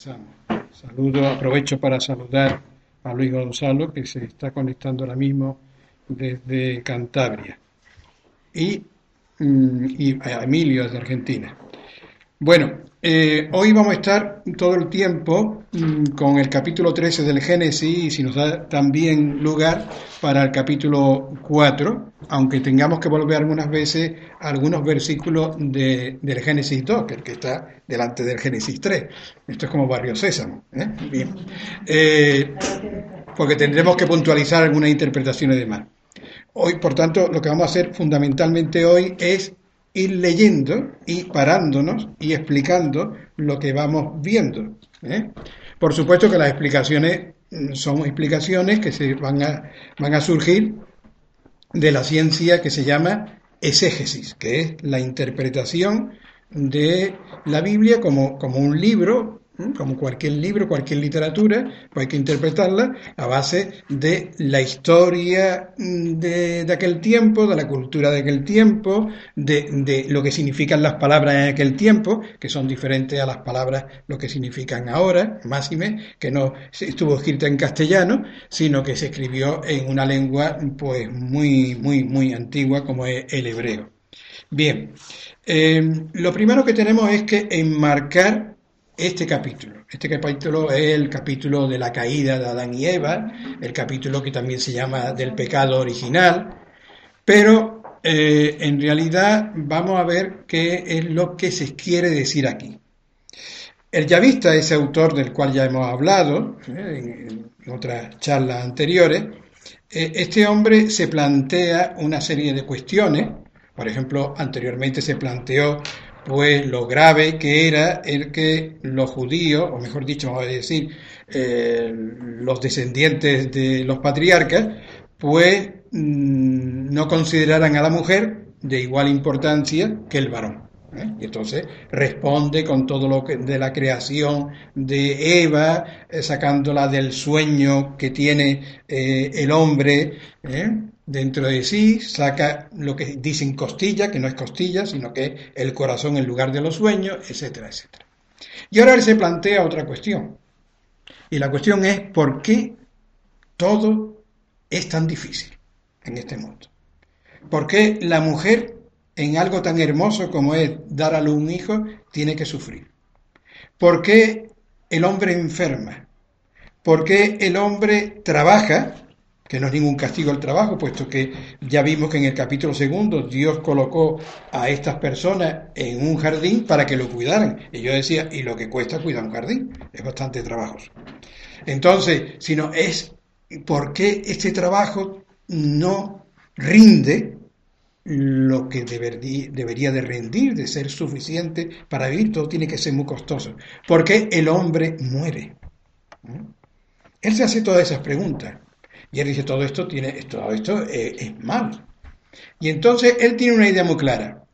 Saludo, aprovecho para saludar a Luis Gonzalo, que se está conectando ahora mismo desde Cantabria, y, mm, y a Emilio desde Argentina. Bueno, eh, hoy vamos a estar todo el tiempo mm, con el capítulo 13 del Génesis y si nos da también lugar para el capítulo 4, aunque tengamos que volver algunas veces a algunos versículos de, del Génesis 2, que, que está delante del Génesis 3. Esto es como Barrio Sésamo. ¿eh? Bien. Eh, porque tendremos que puntualizar algunas interpretaciones de más. Hoy, por tanto, lo que vamos a hacer fundamentalmente hoy es ir leyendo y parándonos y explicando lo que vamos viendo. ¿eh? Por supuesto que las explicaciones mm, son explicaciones que se van a, van a surgir de la ciencia que se llama exégesis, que es la interpretación de la Biblia como, como un libro como cualquier libro, cualquier literatura, pues hay que interpretarla a base de la historia mm, de, aquel tiempo, de la cultura de aquel tiempo, de, lo que significan las palabras en aquel tiempo, que son diferentes a las palabras lo que significan ahora, máxime, que no estuvo escrita en castellano, sino que se escribió en una lengua pues muy, muy, muy antigua como es el hebreo. Bien, eh, lo primero que tenemos es que enmarcar este capítulo. Este capítulo es el capítulo de la caída de Adán y Eva, el capítulo que también se llama del pecado original, pero eh, en realidad vamos a ver qué es lo que se quiere decir aquí. El Yavista, ese autor del cual ya hemos hablado eh, en, otras charlas anteriores, eh, este hombre se plantea una serie de cuestiones, por ejemplo, anteriormente se planteó pues lo grave que era el que los judíos, o mejor dicho, vamos a decir, eh, los descendientes de los patriarcas, pues mm, no consideraran a la mujer de igual importancia que el varón. ¿eh? Y entonces responde con todo lo que de la creación de Eva, eh, sacándola del sueño que tiene el hombre, dentro de sí, saca lo que dicen costilla, que no es costilla, sino que el corazón en lugar de los sueños, etcétera, etcétera. Y ahora él se plantea otra cuestión. Y la cuestión es por qué todo es tan difícil en este mundo. ¿Por qué la mujer en algo tan hermoso como es dar a luz un hijo tiene que sufrir? ¿Por qué el hombre enferma? ¿Por qué el hombre trabaja que no es ningún castigo el trabajo, puesto que ya vimos que en el capítulo segundo Dios colocó a estas personas en un jardín para que lo cuidaran. Y yo decía, y lo que cuesta cuidar un jardín, es bastante trabajo. Entonces, si no es, ¿por qué este trabajo no rinde lo que debería de rendir, de ser suficiente para vivir? Todo tiene que ser muy costoso. ¿Por qué el hombre muere? ¿Mm? Él se hace todas esas preguntas. Y él dice, todo esto, tiene, todo esto eh, es, malo. Y entonces él tiene una idea muy clara.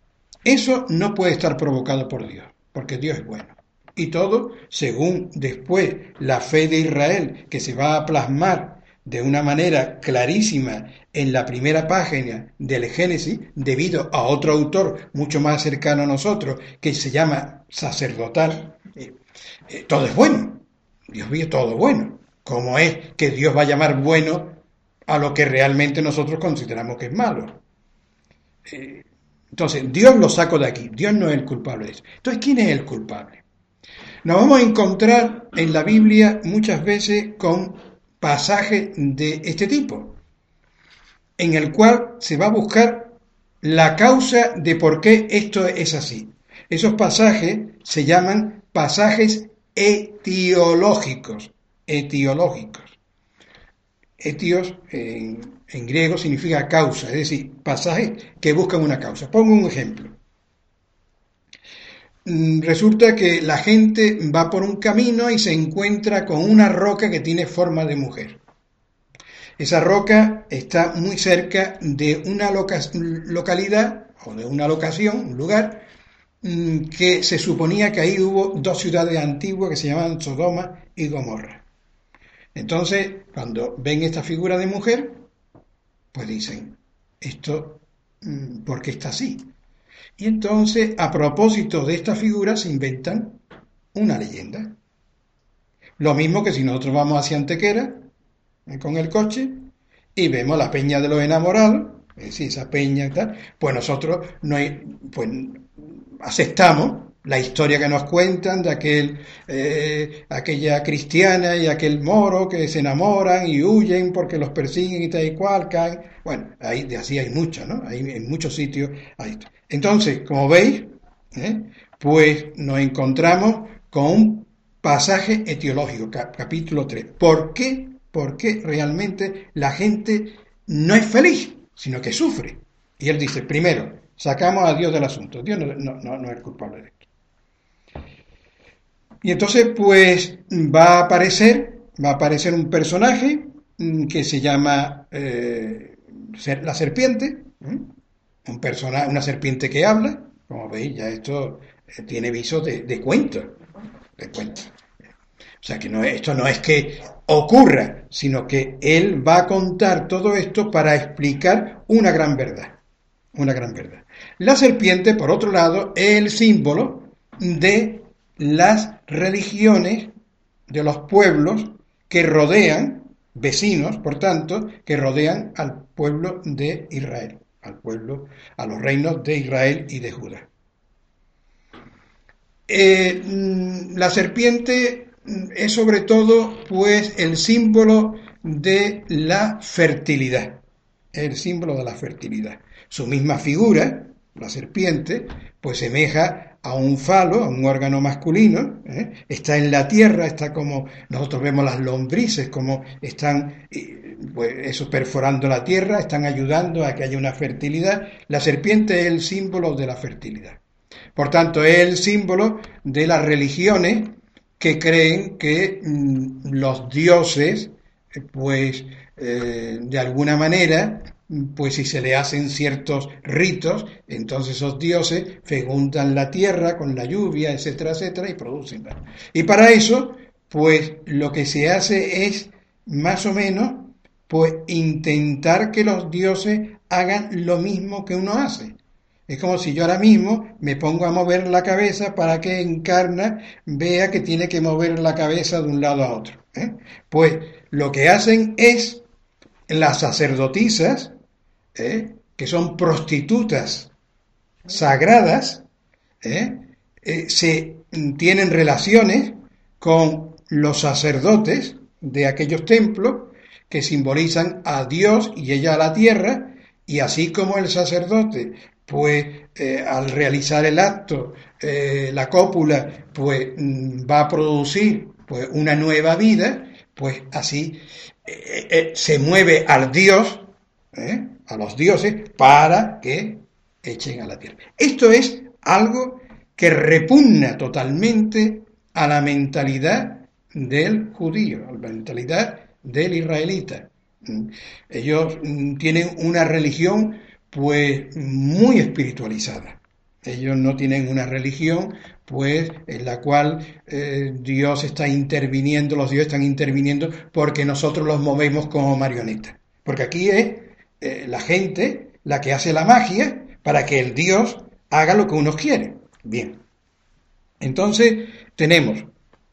Eso no puede estar provocado por Dios, porque Dios es bueno. Y todo, según después la fe de Israel, que se va a plasmar de una manera clarísima en la primera página del Génesis, debido a otro autor mucho más cercano a nosotros, que se llama sacerdotal, eh, eh, todo es bueno. Dios vio todo bueno como es que Dios va a llamar bueno a lo que realmente nosotros consideramos que es malo. Eh, entonces, Dios lo saco de aquí, Dios no es el culpable de eso. Entonces, ¿quién es el culpable? Nos vamos a encontrar en la Biblia muchas veces con pasajes de este tipo, en el cual se va a buscar la causa de por qué esto es así. Esos pasajes se llaman pasajes etiológicos etiológicos. Etios en, griego significa causa, es decir, pasajes que buscan una causa. Pongo un ejemplo. Mm, resulta que la gente va por un camino y se encuentra con una roca que tiene forma de mujer. Esa roca está muy cerca de una localidad o de una locación, un lugar, mm, que se suponía que ahí hubo dos ciudades antiguas que se llamaban Sodoma y Gomorra. Entonces, cuando ven esta figura de mujer, pues dicen, esto, mm, ¿por qué está así? Y entonces, a propósito de esta figura, se inventan una leyenda. Lo mismo que si nosotros vamos hacia Antequera eh, con el coche y vemos la peña de los enamorados, es decir, esa peña y tal, pues nosotros no hay, pues aceptamos la historia que nos cuentan de aquel, eh, aquella cristiana y aquel moro que se enamoran y huyen porque los persiguen y tal y cual, caen. Bueno, ahí, de así hay muchos, ¿no? Hay, en muchos sitios hay. Entonces, como veis, ¿eh? pues nos encontramos con un pasaje etiológico, capítulo 3. ¿Por qué? Porque realmente la gente no es feliz, sino que sufre. Y él dice, primero, sacamos a Dios del asunto. Dios no, no, no es culpable de esto. Y entonces, pues, va a aparecer, va a aparecer un personaje mm, que se llama eh, la serpiente, un personaje, una serpiente que habla, como veis, ya esto eh, tiene viso de, de cuento, de. O sea que no, esto no es que ocurra, sino que él va a contar todo esto para explicar una gran verdad, una gran verdad. La serpiente, por otro lado, es el símbolo de las religiones de los pueblos que rodean, vecinos, por tanto, que rodean al pueblo de Israel, al pueblo, a los reinos de Israel y de Judá. Eh, mm, la serpiente mm, es sobre todo, pues, el símbolo de la fertilidad, el símbolo de la fertilidad. Su misma figura, la serpiente, pues semeja a un falo, a un órgano masculino, ¿eh? está en la tierra, está como nosotros vemos las lombrices, como están pues, eso perforando la tierra, están ayudando a que haya una fertilidad. La serpiente es el símbolo de la fertilidad. Por tanto, es el símbolo de las religiones que creen que mm, los dioses, pues eh, de alguna manera pues si se le hacen ciertos ritos, entonces esos dioses fecundan la tierra con la lluvia, etcétera, etcétera, y producen. Y para eso, pues lo que se hace es más o menos, pues intentar que los dioses hagan lo mismo que uno hace. Es como si yo ahora mismo me pongo a mover la cabeza para que Encarna vea que tiene que mover la cabeza de un lado a otro. ¿eh? Pues lo que hacen es las sacerdotisas, ¿eh? que son prostitutas sagradas, ¿eh? Eh, se tienen relaciones con los sacerdotes de aquellos templos que simbolizan a Dios y ella a la tierra, y así como el sacerdote, pues al realizar el acto, la cópula, pues mm, va a producir pues una nueva vida, pues así se mueve al Dios. A los dioses para que echen a la tierra. Esto es algo que repugna totalmente a la mentalidad del judío, a la mentalidad del israelita. Ellos tienen una religión pues muy espiritualizada. Ellos no tienen una religión pues en la cual eh, Dios está interviniendo, los dioses están interviniendo porque nosotros los movemos como marionetas. Porque aquí es eh, la gente la que hace la magia para que el Dios haga lo que uno quiere. Bien. Entonces tenemos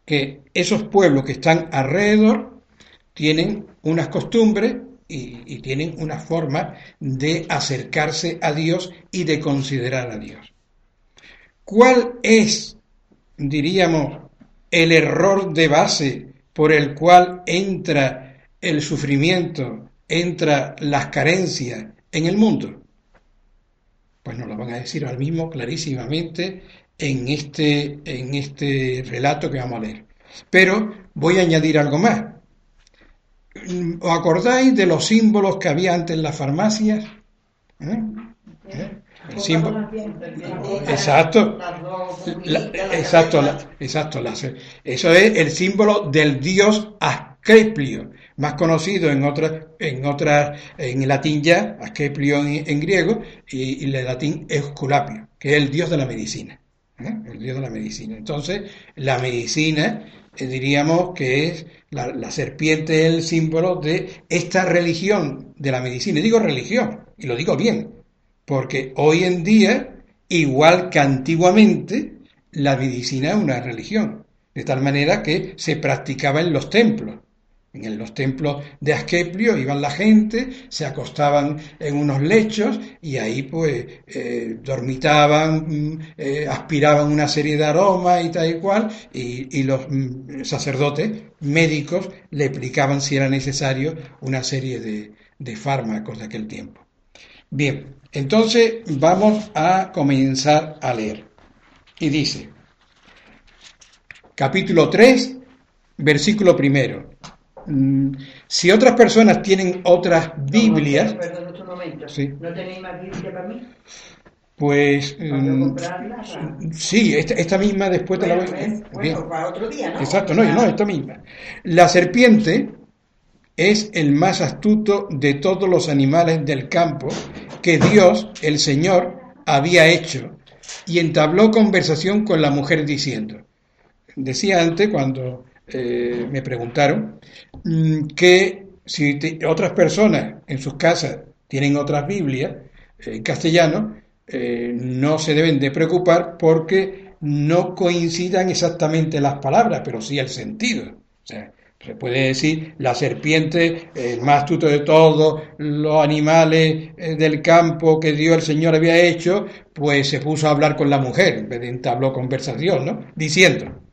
que esos pueblos que están alrededor tienen unas costumbres y, y, tienen una forma de acercarse a Dios y de considerar a Dios. ¿Cuál es, diríamos, el error de base por el cual entra el sufrimiento entra las carencias en el mundo? Pues nos lo van a decir al mismo clarísimamente en este, en este relato que vamos a leer. Pero voy a añadir algo más. ¿Os acordáis de los símbolos que había antes en las farmacias? ¿Eh? ¿Eh? El símbolo. Exacto. exacto, exacto. eso es el símbolo del dios Asclepio más conocido en otras, en otras, en latín ya, Asclepio en, griego, y, y, el latín Esculapio, que es el dios de la medicina. ¿eh? El dios de la medicina. Entonces, la medicina, eh, diríamos que es la, la serpiente, el símbolo de esta religión de la medicina. Y digo religión, y lo digo bien, porque hoy en día, igual que antiguamente, la medicina es una religión. de tal manera que se practicaba en los templos. En los templos de Asclepio iban la gente, se acostaban en unos lechos y ahí pues eh, dormitaban, mm, eh, aspiraban una serie de aromas y tal y cual, y, los mm, sacerdotes médicos le explicaban si era necesario una serie de, de fármacos de aquel tiempo. Bien, entonces vamos a comenzar a leer. Y dice, capítulo 3, versículo primero. Mm, si otras personas tienen otras Biblias... Perdón, otro momento. ¿No tenéis más Biblia para mí? Pues mm, sí, esta, misma después te la voy a... para otro día, ¿no? Exacto, no, no, esta misma. La serpiente es el más astuto de todos los animales del campo que Dios, el Señor, había hecho y entabló conversación con la mujer diciendo, decía antes cuando eh, me preguntaron mm, que si otras personas en sus casas tienen otras Biblias eh, en castellano, eh, no se deben de preocupar porque no coincidan exactamente las palabras, pero sí el sentido. O sea, se puede decir la serpiente, el más astuto de todos los animales del campo que Dios el Señor había hecho, pues se puso a hablar con la mujer, en vez de entabló conversación, ¿no? Diciendo,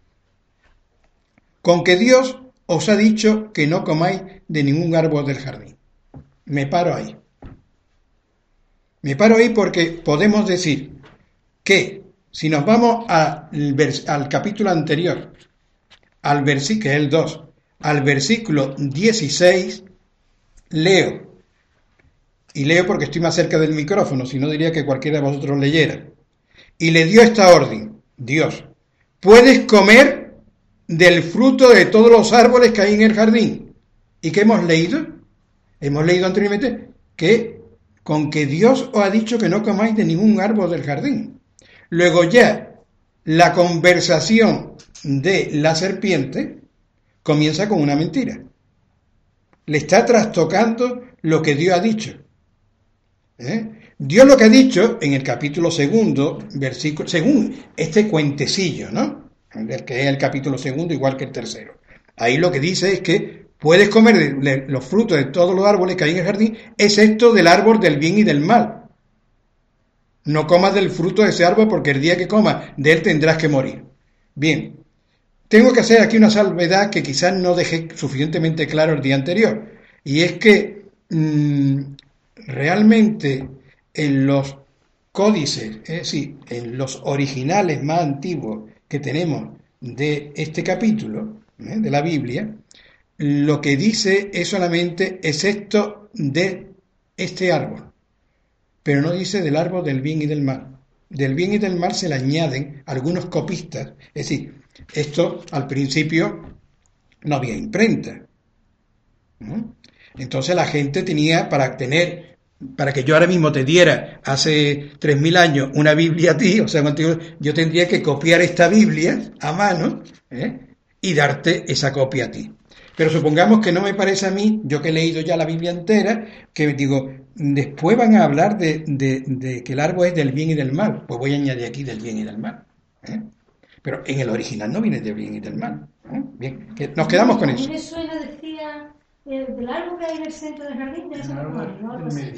con que Dios os ha dicho que no comáis de ningún árbol del jardín. Me paro ahí. Me paro ahí porque podemos decir que si nos vamos al, capítulo anterior, al versículo, el 2, al versículo 16, leo. Y leo porque estoy más cerca del micrófono, si no diría que cualquiera de vosotros leyera. Y le dio esta orden, Dios, puedes comer del fruto de todos los árboles que hay en el jardín. ¿Y qué hemos leído? Hemos leído anteriormente que con que Dios os ha dicho que no comáis de ningún árbol del jardín. Luego ya la conversación de la serpiente comienza con una mentira. Le está trastocando lo que Dios ha dicho. ¿Eh? Dios lo que ha dicho en el capítulo segundo, versículo, según este cuentecillo, ¿no? Que es el capítulo segundo, igual que el tercero. Ahí lo que dice es que puedes comer los frutos de todos los árboles que hay en el jardín, excepto del árbol del bien y del mal. No comas del fruto de ese árbol porque el día que comas de él tendrás que morir. Bien, tengo que hacer aquí una salvedad que quizás no dejé suficientemente claro el día anterior. Y es que mm, realmente en los códices, es decir, en los originales más antiguos que tenemos de este capítulo ¿eh? de la Biblia, lo que dice es solamente excepto de este árbol, pero no dice del árbol del bien y del mal. Del bien y del mal se le añaden algunos copistas, es decir, esto al principio no había imprenta. Entonces la gente tenía para tener para que yo ahora mismo te diera hace 3.000 años una Biblia a ti, o sea, yo tendría que copiar esta Biblia a mano ¿eh? y darte esa copia a ti. Pero supongamos que no me parece a mí, yo que he leído ya la Biblia entera, que digo, después van a hablar de, que el árbol es del bien y del mal, pues voy a añadir aquí del bien y del mal. ¿eh? Pero en el original no viene del bien y del mal. ¿eh? Bien, nos quedamos con eso. ¿Del árbol que hay en el centro del jardín?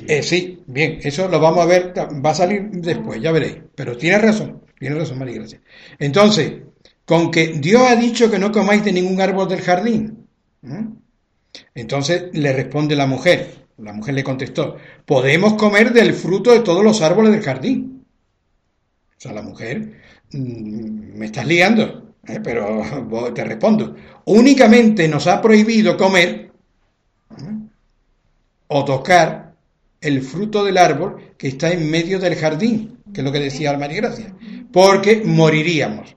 Eh, sí, bien, eso lo vamos a ver, va a salir después, ya veréis. Pero tiene razón, tiene razón, María Gracia. Entonces, con que Dios ha dicho que no comáis de ningún árbol del jardín. Entonces le responde la mujer, la mujer le contestó, podemos comer del fruto de todos los árboles del jardín. O sea, la mujer, mm, me estás liando, ¿eh? pero te respondo, únicamente nos ha prohibido comer o tocar el fruto del árbol que está en medio del jardín, que es lo que decía María Gracia, porque moriríamos.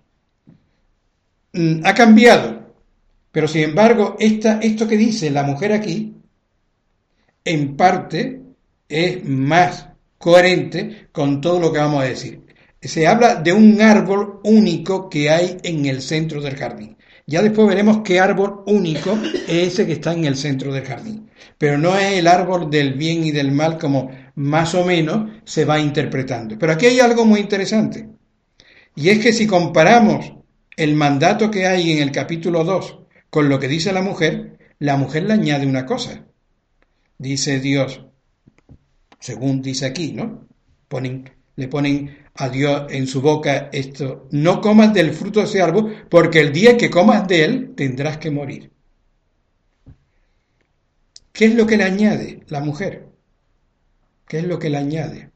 Mm, ha cambiado, pero sin embargo, esta, esto que dice la mujer aquí, en parte es más coherente con todo lo que vamos a decir. Se habla de un árbol único que hay en el centro del jardín. Ya después veremos qué árbol único es ese que está en el centro del jardín. Pero no es el árbol del bien y del mal como más o menos se va interpretando. Pero aquí hay algo muy interesante. Y es que si comparamos el mandato que hay en el capítulo 2 con lo que dice la mujer, la mujer le añade una cosa. Dice Dios, según dice aquí, ¿no? Ponen, le ponen a Dios en su boca esto, no comas del fruto de ese árbol, porque el día que comas de él tendrás que morir. ¿Qué es lo que le añade la mujer? ¿Qué es lo que le añade?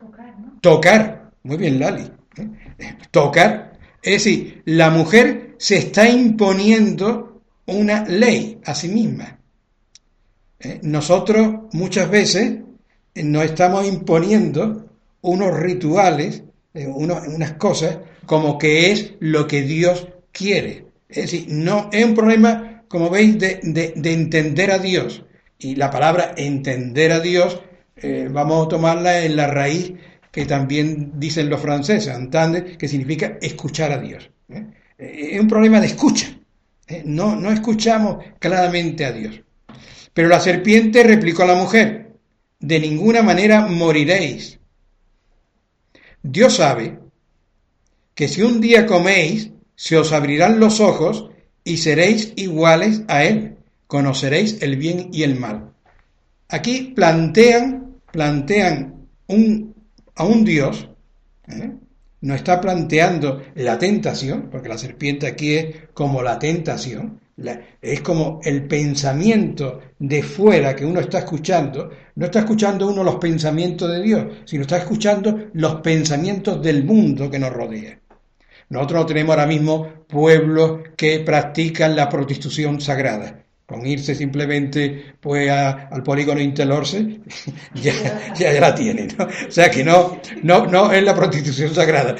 Tocar, ¿no? tocar. Muy bien, Lali. ¿eh? Tocar. Es decir, la mujer se está imponiendo una ley a sí misma. ¿Eh? Nosotros muchas veces nos estamos imponiendo unos rituales, eh, unas cosas, como que es lo que Dios quiere. Es decir, no es un problema, como veis, de, entender a Dios. Y la palabra entender a Dios, eh, vamos a tomarla en la raíz que también dicen los franceses, entender, que significa escuchar a Dios. ¿eh? Es un problema de escucha. No, no escuchamos claramente a Dios. Pero la serpiente replicó a la mujer, de ninguna manera moriréis. Dios sabe que si un día coméis, se os abrirán los ojos y seréis iguales a Él, conoceréis el bien y el mal. Aquí plantean, plantean un, a un Dios, ¿eh? no está planteando la tentación, porque la serpiente aquí es como la tentación, es como el pensamiento de fuera que uno está escuchando, no está escuchando uno los pensamientos de Dios, sino está escuchando los pensamientos del mundo que nos rodea. Nosotros no tenemos ahora mismo pueblos que practican la prostitución sagrada. Con irse simplemente pues al polígono Intelorse, ya, ya, la tienen. O sea que no, no, no es la prostitución sagrada.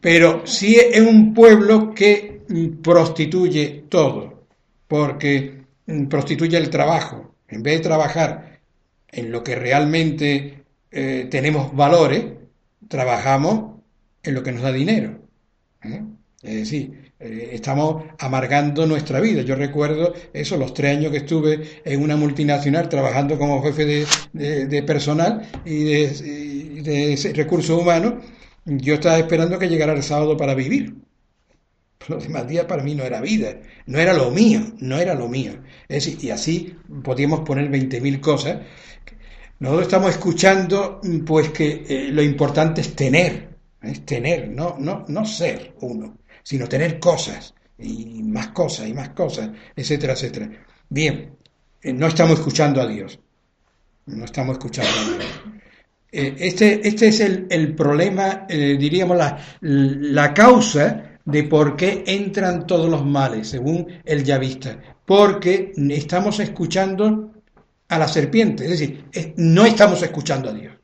Pero sí es un pueblo que prostituye todo porque mm, prostituye el trabajo. En vez de trabajar en lo que realmente eh, tenemos valores, trabajamos en lo que nos da dinero. ¿eh? Es decir, eh, estamos amargando nuestra vida. Yo recuerdo eso, los tres años que estuve en una multinacional trabajando como jefe de, personal y de, de recursos humanos, yo estaba esperando que llegara el sábado para vivir los demás días para mí no era vida, no era lo mío, no era lo mío. Es decir, y así podíamos poner 20.000 cosas. Nosotros estamos escuchando pues que eh, lo importante es tener, es tener, no, no, no ser uno, sino tener cosas, y más cosas, y más cosas, etcétera, etcétera. Bien, eh, no estamos escuchando a Dios, no estamos escuchando a Dios. Eh, este, este es el, problema, diríamos, la, la causa de por qué entran todos los males, según el yavista. Porque estamos escuchando a la serpiente, es decir, no estamos escuchando a Dios.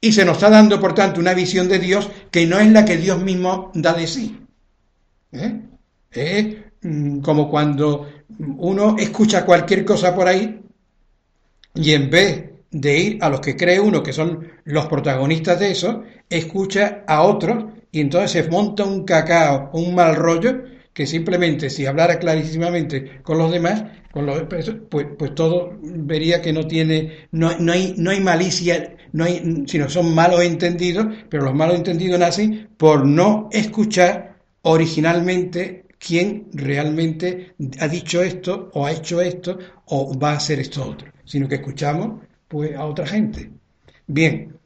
Y se nos está dando, por tanto, una visión de Dios que no es la que Dios mismo da de sí. ¿Eh? Es mm, como cuando uno escucha cualquier cosa por ahí y en vez de ir a los que cree uno, que son los protagonistas de eso, escucha a otros y entonces se monta un cacao, un mal rollo, que simplemente si hablara clarísimamente con los demás, con los pues, pues todo vería que no tiene, no, no, hay, no hay malicia, no hay, sino son malos entendidos, pero los malos entendidos nacen por no escuchar originalmente quién realmente ha dicho esto o ha hecho esto o va a hacer esto otro, sino que escuchamos pues a otra gente. Bien,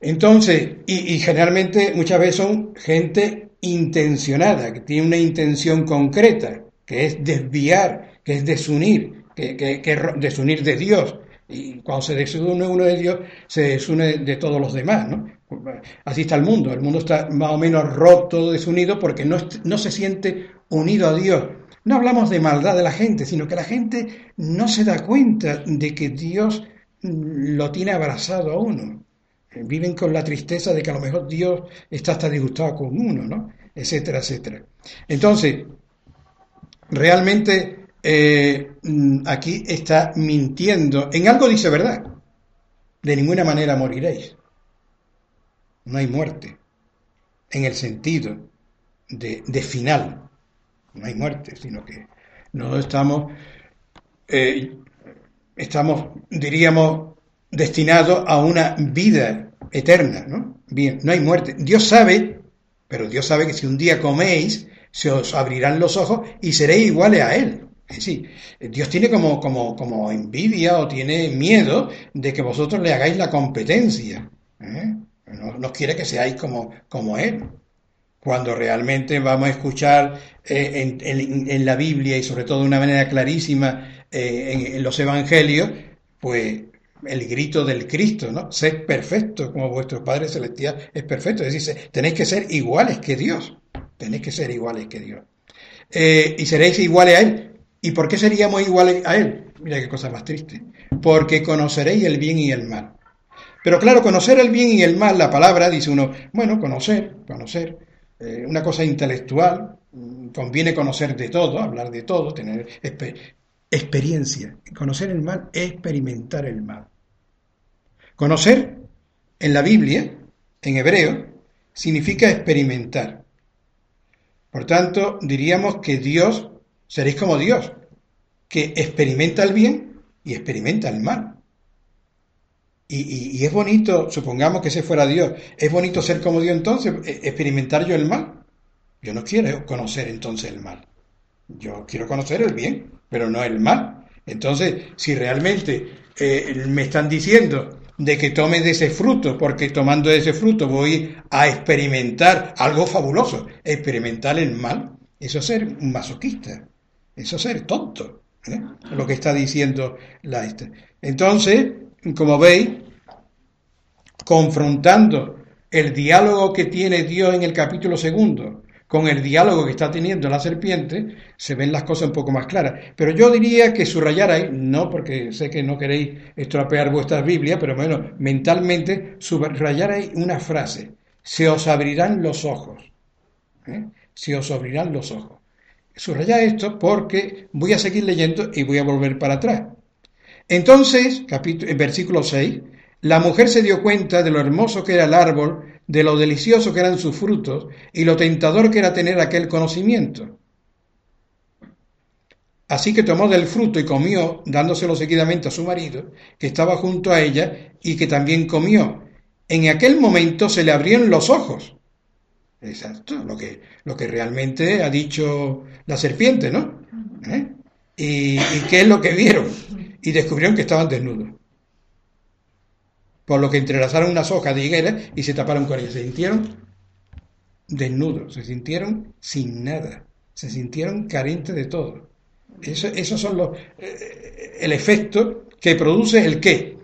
entonces, y, generalmente muchas veces son gente intencionada, que tiene una intención concreta, que es desviar, que es desunir, que, que, desunir de Dios. Y cuando se desune uno de Dios, se desune de todos los demás, ¿no? Así está el mundo. El mundo está más o menos roto, desunido, porque no se siente unido a Dios. No hablamos de maldad de la gente, sino que la gente no se da cuenta de que Dios lo tiene abrazado a uno viven con la tristeza de que a lo mejor Dios está hasta disgustado con uno, ¿no? Etcétera, etcétera. Entonces, realmente eh, mm, aquí está mintiendo. En algo dice verdad. De ninguna manera moriréis. No hay muerte. En el sentido de, final. No hay muerte, sino que no estamos, eh, estamos, diríamos, destinado a una vida eterna, ¿no? Bien, no hay muerte. Dios sabe Pero Dios sabe que si un día coméis, se os abrirán los ojos y seréis iguales a Él. Es decir, Dios tiene como, como, como envidia o tiene miedo de que vosotros le hagáis la competencia. ¿eh? No, quiere que seáis como, como Él. Cuando realmente vamos a escuchar eh, en, la Biblia y sobre todo de una manera clarísima eh, en, los Evangelios, pues el grito del Cristo, ¿no? Sed perfecto como vuestro Padre Celestial es perfecto. Es decir, tenéis que ser iguales que Dios. Tenéis que ser iguales que Dios. y seréis iguales a Él. ¿Y por qué seríamos iguales a Él? Mira qué cosa más triste. Porque conoceréis el bien y el mal. Pero claro, conocer el bien y el mal, la palabra, dice uno, bueno, conocer, conocer, eh, una cosa intelectual, mm, conviene conocer de todo, hablar de todo, tener experiencia. Conocer el mal es experimentar el mal. Conocer en la Biblia, en hebreo, significa experimentar. Por tanto, diríamos que Dios Seréis como Dios, que experimenta el bien y experimenta el mal. Y, es bonito, supongamos que ese fuera Dios, es bonito ser como Dios entonces, e, experimentar yo el mal. Yo no quiero conocer entonces el mal. Yo quiero conocer el bien, pero no el mal. Entonces, si realmente eh, me están diciendo de que tome de ese fruto, porque tomando ese fruto voy a experimentar algo fabuloso, experimentar el mal, eso es ser un masoquista. Eso es ser tonto, ¿eh? lo que está diciendo la este. Entonces, como veis, confrontando el diálogo que tiene Dios en el capítulo segundo con el diálogo que está teniendo la serpiente, se ven las cosas un poco más claras. Pero yo diría que subrayarais, no porque sé que no queréis estropear vuestras Biblias, pero bueno, mentalmente subrayarais una frase, se os abrirán los ojos. ¿eh? Se os abrirán los ojos. Subraya esto porque voy a seguir leyendo y voy a volver para atrás. Entonces, capítulo, en versículo 6, la mujer se dio cuenta de lo hermoso que era el árbol, de lo delicioso que eran sus frutos y lo tentador que era tener aquel conocimiento. Así que tomó del fruto y comió, dándoselo seguidamente a su marido, que estaba junto a ella y que también comió. En aquel momento se le abrieron los ojos Exacto, lo que, lo que realmente ha dicho la serpiente, ¿no? ¿Eh? ¿Y, qué es lo que vieron? Y descubrieron que estaban desnudos. Por lo que entrelazaron unas hojas de higuera y se taparon con ellas. Se sintieron desnudos, se sintieron sin nada, se sintieron carentes de todo. Eso, esos son los, eh, el efecto que produce el qué.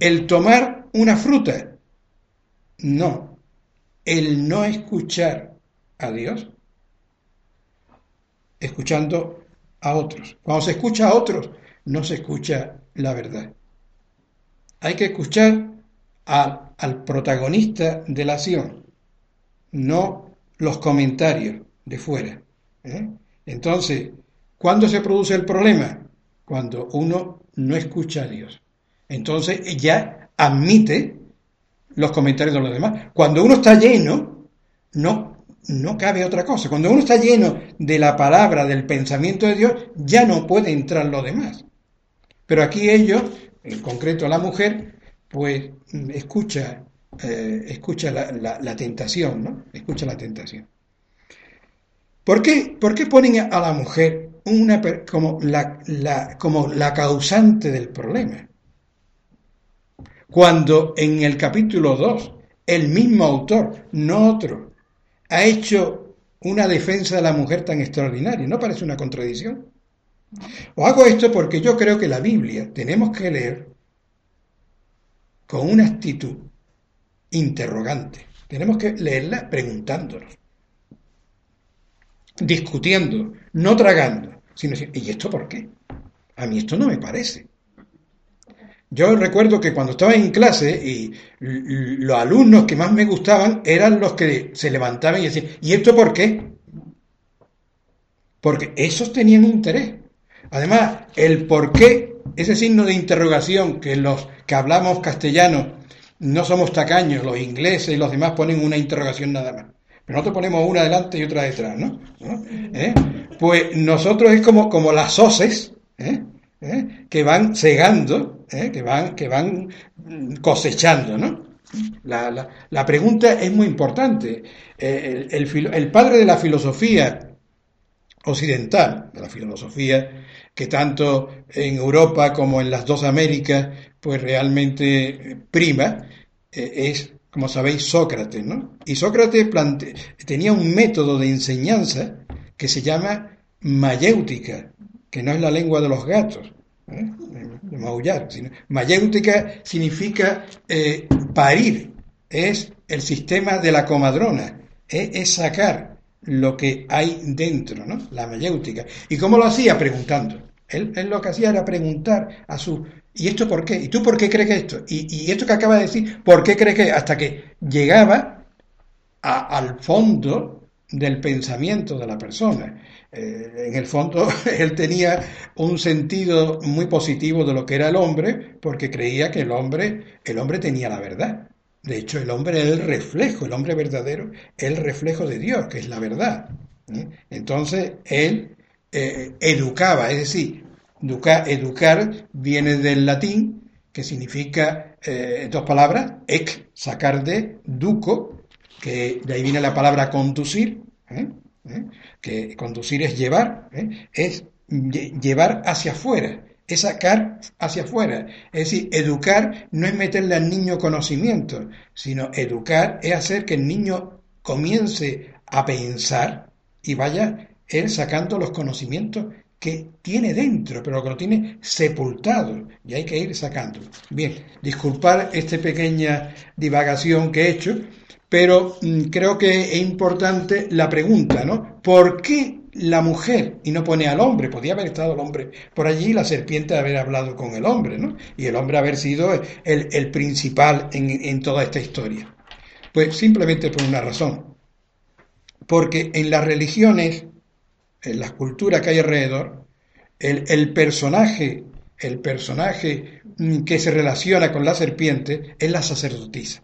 El tomar una fruta. No, el no escuchar a Dios, escuchando a otros. Cuando se escucha a otros, no se escucha la verdad. Hay que escuchar al protagonista de la acción, no los comentarios de fuera. ¿eh? Entonces, ¿cuándo se produce el problema? Cuando uno no escucha a Dios. Entonces ya admite los comentarios de los demás. Cuando uno está lleno, no, no cabe otra cosa. Cuando uno está lleno de la palabra, del pensamiento de Dios, ya no puede entrar lo demás. Pero aquí ellos, en concreto la mujer, pues escucha, eh, escucha la, tentación, ¿no? Escucha la tentación. ¿Por qué, ¿Por qué ponen a la mujer una, como, la, como la causante del problema? cuando en el capítulo 2 el mismo autor, no otro, ha hecho una defensa de la mujer tan extraordinaria. ¿No parece una contradicción? O hago esto porque yo creo que la Biblia tenemos que leer con una actitud interrogante. Tenemos que leerla preguntándonos, discutiendo, no tragando, sino diciendo, ¿y esto por qué? A mí esto no me parece. Yo recuerdo que cuando estaba en clase y los alumnos que más me gustaban eran los que se levantaban y decían, ¿y esto por qué? Porque esos tenían interés. Además, el por qué, ese signo de interrogación que los que hablamos castellano no somos tacaños, los ingleses y los demás ponen una interrogación nada más. Pero nosotros ponemos una delante y otra detrás, ¿no? ¿Eh? Pues nosotros es como, como las hoces, ¿eh? ¿eh? que van segando, que, van, que van cosechando, ¿no? La, la, pregunta es muy importante. Eh, el, el, padre de la filosofía occidental, de la filosofía que tanto en Europa como en las dos Américas, pues realmente prima, eh, es, como sabéis, Sócrates, ¿no? Y Sócrates tenía un método de enseñanza que se llama mayéutica, que no es la lengua de los gatos, ¿eh? maullar, sino mayéutica significa eh, parir, es el sistema de la comadrona, es sacar lo que hay dentro, ¿no? La mayéutica. ¿Y cómo lo hacía? Preguntando. Él, lo que hacía era preguntar a su, ¿y esto por qué? ¿Y tú por qué crees que esto? ¿Y, esto que acaba de decir, por qué crees que? Hasta que llegaba al fondo del pensamiento de la persona. Eh, en el fondo, él tenía un sentido muy positivo de lo que era el hombre, porque creía que el hombre, el hombre tenía la verdad. De hecho, el hombre es el reflejo, el hombre verdadero es el reflejo de Dios, que es la verdad. ¿eh? Entonces, él eh, educaba, es decir, educar viene del latín, que significa, eh, dos palabras, ec, sacar de, duco, que de ahí viene la palabra conducir, que conducir es llevar, es llevar hacia afuera es sacar hacia afuera. Es decir, educar no es meterle al niño conocimiento, sino educar es hacer que el niño comience a pensar y vaya él sacando los conocimientos que tiene dentro, pero que lo tiene sepultado y hay que ir sacándolo. Bien, disculpar esta pequeña divagación que he hecho, pero mm, creo que es importante la pregunta, ¿no? ¿Por qué la mujer y no pone al hombre. Podía haber estado el hombre por allí la serpiente haber hablado con el hombre, ¿no? Y el hombre haber sido el, principal en, toda esta historia. Pues simplemente por una razón. Porque en las religiones, las culturas que hay alrededor, el, el personaje, el personaje que se relaciona con la serpiente es la sacerdotisa.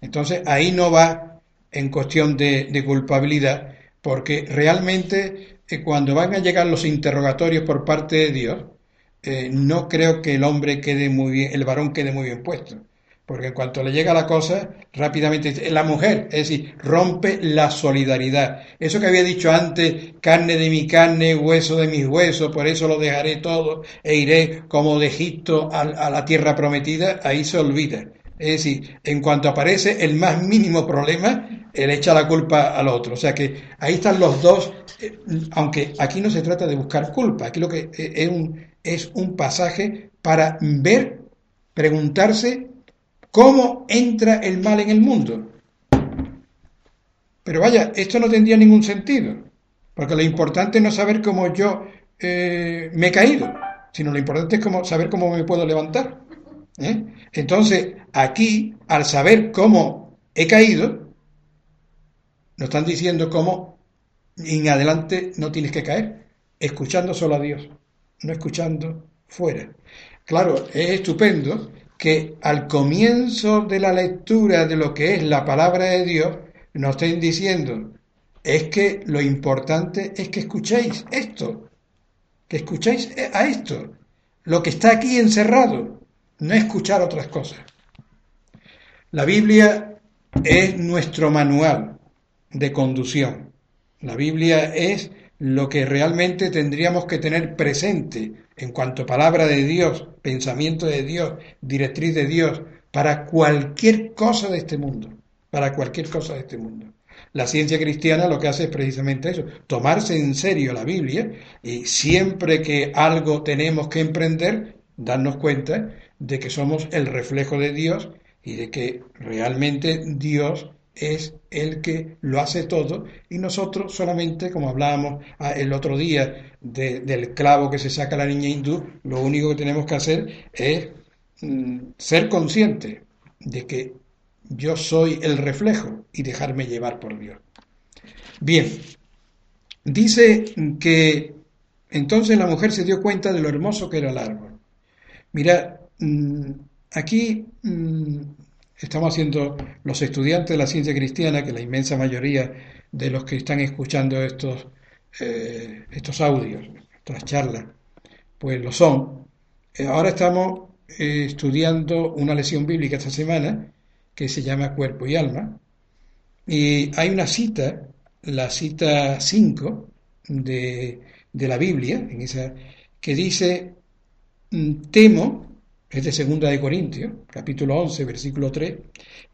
Entonces ahí no va en cuestión de, de culpabilidad, porque realmente eh, cuando van a llegar los interrogatorios por parte de Dios, eh, no creo que el hombre quede muy bien, el varón quede muy bien puesto. Porque en cuanto le llega la cosa, rápidamente la mujer, es decir, rompe la solidaridad. Eso que había dicho antes, carne de mi carne, hueso de mis huesos, por eso lo dejaré todo e iré como de Egipto a, a la tierra prometida, ahí se olvida. Es decir, en cuanto aparece el más mínimo problema, él echa la culpa al otro. O sea que ahí están los dos, eh, aunque aquí no se trata de buscar culpa, aquí lo que eh, es un, es un pasaje para ver, preguntarse cómo entra el mal en el mundo. Pero vaya, esto no tendría ningún sentido, porque lo importante no es saber cómo yo eh, me he caído, sino lo importante es saber cómo me puedo levantar. Entonces, aquí, al saber cómo he caído, nos están diciendo cómo en adelante no tienes que caer, escuchando solo a Dios, no escuchando fuera. Claro, es estupendo que al comienzo de la lectura de lo que es la palabra de Dios nos estén diciendo, es que lo importante es que escuchéis esto, que escuchéis a esto, lo que está aquí encerrado, no escuchar otras cosas. La Biblia es nuestro manual, de conducción. La Biblia es lo que realmente tendríamos que tener presente en cuanto palabra de Dios, pensamiento de Dios, directriz de Dios, para cualquier cosa de este mundo, para cualquier cosa de este mundo. La ciencia cristiana lo que hace es precisamente eso, tomarse en serio la Biblia y siempre que algo tenemos que emprender, darnos cuenta de que somos el reflejo de Dios y de que realmente Dios es el que lo hace todo y nosotros solamente, como hablábamos ah, el otro día del clavo que se saca la niña hindú, lo único que tenemos que hacer es mm, ser consciente de que yo soy el reflejo y dejarme llevar por Dios. Bien, dice que entonces la mujer se dio cuenta de lo hermoso que era el árbol. Mira, mm, aquí mm, estamos haciendo los estudiantes de la ciencia cristiana, que la inmensa mayoría de los que están escuchando estos, eh, estos audios, estas charlas, pues lo son. Eh, ahora estamos eh, estudiando una lección bíblica esta semana que se llama Cuerpo y Alma. Y hay una cita, la cita 5 de, de la Biblia, en esa, que dice, mm, temo, es de segunda de Corintios, capítulo 11, versículo 3,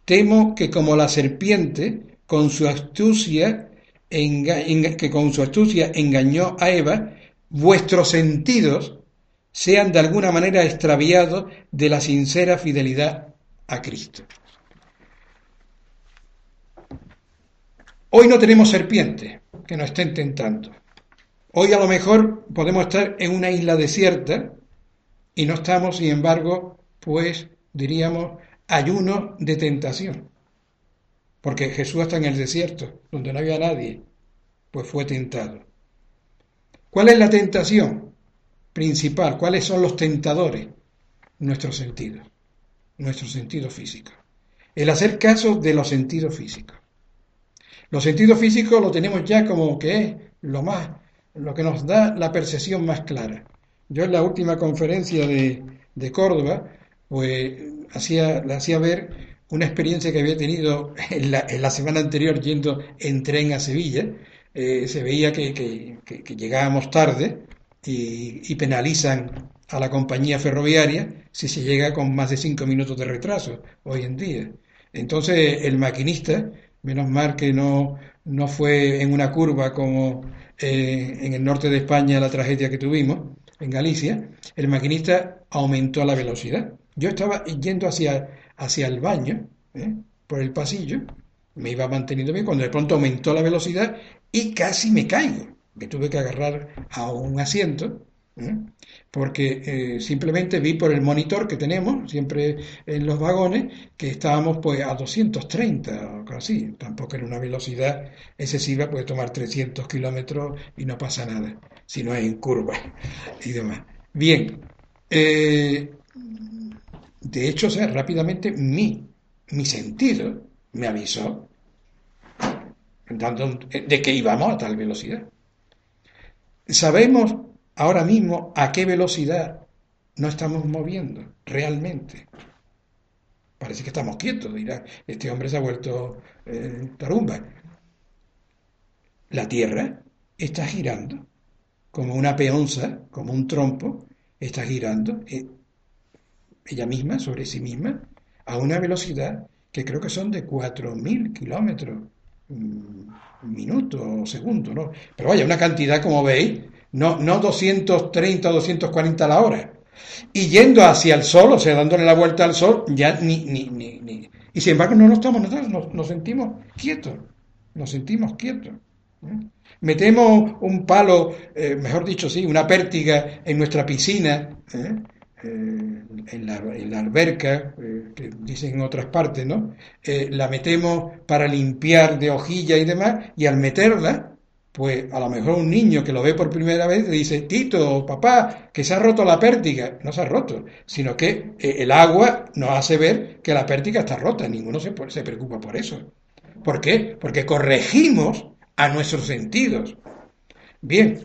temo que como la serpiente, con su astucia, que con su astucia engañó a Eva, vuestros sentidos sean de alguna manera extraviados de la sincera fidelidad a Cristo. Hoy no tenemos serpientes que nos estén tentando. Hoy a lo mejor podemos estar en una isla desierta y no estamos, sin embargo, pues diríamos, ayuno de tentación. Porque Jesús está en el desierto, donde no había nadie, pues fue tentado. ¿Cuál es la tentación principal? ¿Cuáles son los tentadores? Nuestros sentidos, nuestro sentido físico. El hacer caso de los sentidos físicos. Los sentidos físicos lo tenemos ya como que es lo más, lo que nos da la percepción más clara. Yo en la última conferencia de, Córdoba, pues hacía, hacía ver una experiencia que había tenido en la, en la semana anterior yendo en tren a Sevilla. Eh, se veía que, llegábamos tarde y, y, penalizan a la compañía ferroviaria si se llega con más de cinco minutos de retraso hoy en día. Entonces el maquinista Menos mal que no, no fue en una curva como eh, en el norte de España la tragedia que tuvimos, en Galicia. El maquinista aumentó la velocidad. Yo estaba yendo hacia, hacia el baño, ¿eh? por el pasillo, me iba manteniendo bien, cuando de pronto aumentó la velocidad y casi me caigo. Me tuve que agarrar a un asiento ¿eh? porque eh, simplemente vi por el monitor que tenemos siempre en los vagones que estábamos pues a 230 o así, tampoco en una velocidad excesiva, puede tomar 300 kilómetros y no pasa nada, si no es en curva y demás. Bien, eh, de hecho, o sea, rápidamente mi, sentido me avisó de que íbamos a tal velocidad. Sabemos ahora mismo a qué velocidad nos estamos moviendo realmente. Parece que estamos quietos, dirá, este hombre se ha vuelto eh, tarumba. La Tierra está girando como una peonza, como un trompo, está girando eh, ella misma, sobre sí misma, a una velocidad que creo que son de 4.000 kilómetros mm, minuto o segundo, ¿no? Pero vaya, una cantidad, como veis, no, no 230 o 240 a la hora. Y yendo hacia el sol, o sea, dándole la vuelta al sol, ya ni, ni, ni, ni. Y sin embargo no nos estamos nosotros, nos, sentimos quietos, nos sentimos quietos. ¿Eh? Metemos un palo, eh, mejor dicho, sí, una pértiga en nuestra piscina, ¿eh? en, la, en, la, alberca, que dicen en otras partes, ¿no? la metemos para limpiar de hojilla y demás, y al meterla, pues a lo mejor un niño que lo ve por primera vez le dice, Tito, papá, que se ha roto la pértiga. No se ha roto, sino que eh, el agua nos hace ver que la pértiga está rota. Ninguno se, se preocupa por eso. ¿Por qué? Porque corregimos a nuestros sentidos. Bien,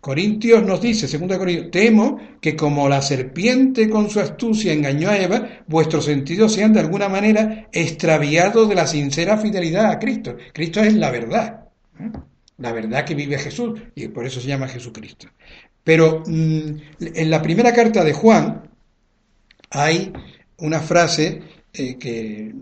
Corintios nos dice, segundo Corintios, temo que como la serpiente con su astucia engañó a Eva, vuestros sentidos sean de alguna manera extraviados de la sincera fidelidad a Cristo. Cristo es la verdad. La verdad que vive Jesús y por eso se llama Jesucristo. Pero mm, en la primera carta de Juan hay una frase eh, que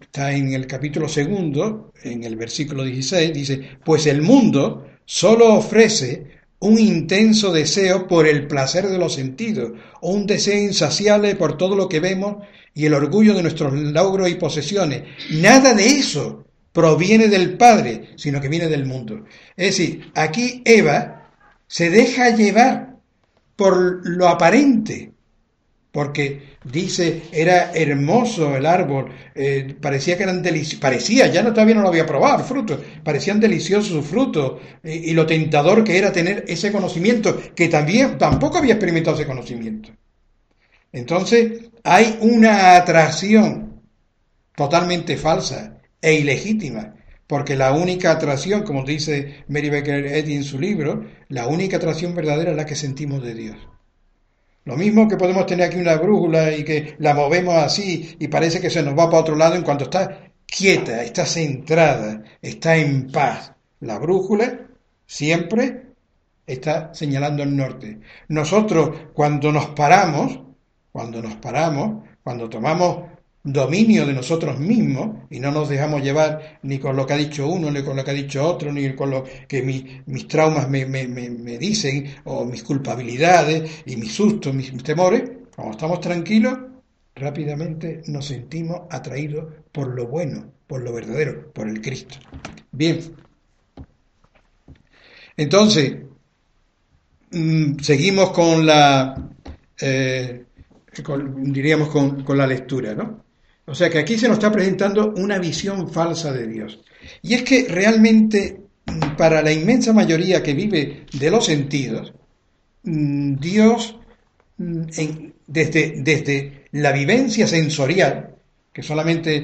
está en el capítulo segundo, en el versículo 16, dice, pues el mundo solo ofrece un intenso deseo por el placer de los sentidos, o un deseo insaciable por todo lo que vemos y el orgullo de nuestros logros y posesiones. Nada de eso proviene del Padre, sino que viene del mundo. Es decir, aquí Eva se deja llevar por lo aparente, porque dice, era hermoso el árbol, eh, parecía que eran deliciosos, parecía, ya no, todavía no lo había probado, frutos, parecían deliciosos sus frutos, y, y lo tentador que era tener ese conocimiento, que también tampoco había experimentado ese conocimiento. Entonces, hay una atracción totalmente falsa e ilegítima, porque la única atracción, como dice Mary Baker Eddy en su libro, la única atracción verdadera es la que sentimos de Dios. Lo mismo que podemos tener aquí una brújula y que la movemos así y parece que se nos va para otro lado en cuanto está quieta, está centrada, está en paz. La brújula siempre está señalando el norte. Nosotros cuando nos paramos, cuando nos paramos, cuando tomamos dominio de nosotros mismos y no nos dejamos llevar ni con lo que ha dicho uno, ni con lo que ha dicho otro, ni con lo que mis traumas me, dicen, o mis culpabilidades y mis sustos, mis, temores, cuando estamos tranquilos, rápidamente nos sentimos atraídos por lo bueno, por lo verdadero, por el Cristo. Bien. Entonces, mm, seguimos con la, eh, diríamos, con, con la lectura, ¿no? O sea que aquí se nos está presentando una visión falsa de Dios. Y es que realmente mm, para la inmensa mayoría que vive de los sentidos, mm, Dios, mm, desde, desde la vivencia sensorial, que solamente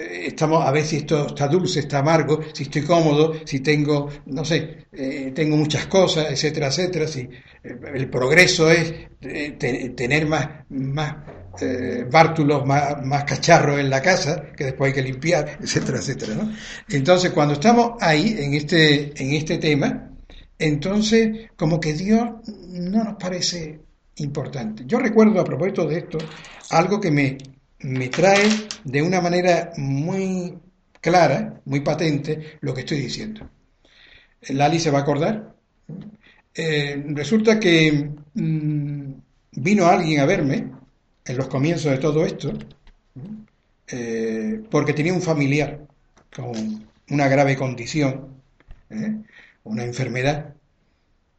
eh, estamos a ver si esto está dulce, está amargo, si estoy cómodo, si tengo, no sé, eh, tengo muchas cosas, etcétera, etcétera, si eh, el progreso es tener más, más eh, bártulos más, cacharros en la casa, que después hay que limpiar, etcétera, etcétera. Entonces, cuando estamos ahí, en este, en este tema, entonces, como que Dios no nos parece importante. Yo recuerdo, a propósito de esto, algo que me, me trae de una manera muy clara, muy patente, lo que estoy diciendo. Lali se va a acordar. Eh, resulta que mm, vino alguien a verme en los comienzos de todo esto, eh, porque tenía un familiar con una grave condición, ¿eh? una enfermedad,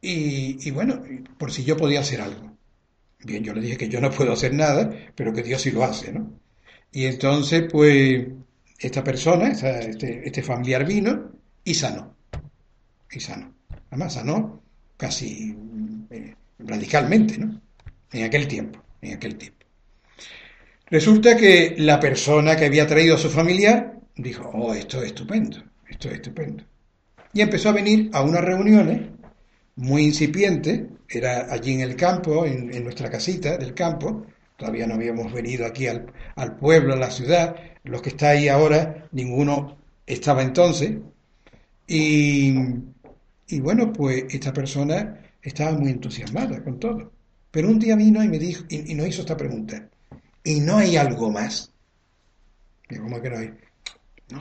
y, bueno, por si yo podía hacer algo. Bien, yo le dije que yo no puedo hacer nada, pero que Dios sí lo hace, ¿no? Y entonces, pues, esta persona, este, este, familiar vino y sanó. Y sanó. Además, sanó casi eh, radicalmente, ¿no? En aquel tiempo, en aquel tiempo. Resulta que la persona que había traído a su familiar dijo, oh, esto es estupendo, esto es estupendo. Y empezó a venir a unas reuniones muy incipientes, era allí en el campo, en, nuestra casita del campo, todavía no habíamos venido aquí al, pueblo, a la ciudad, los que está ahí ahora, ninguno estaba entonces. Y, bueno, pues esta persona estaba muy entusiasmada con todo. Pero un día vino y me dijo, y nos hizo esta pregunta. ¿Y no hay algo más? ¿Cómo que no hay? No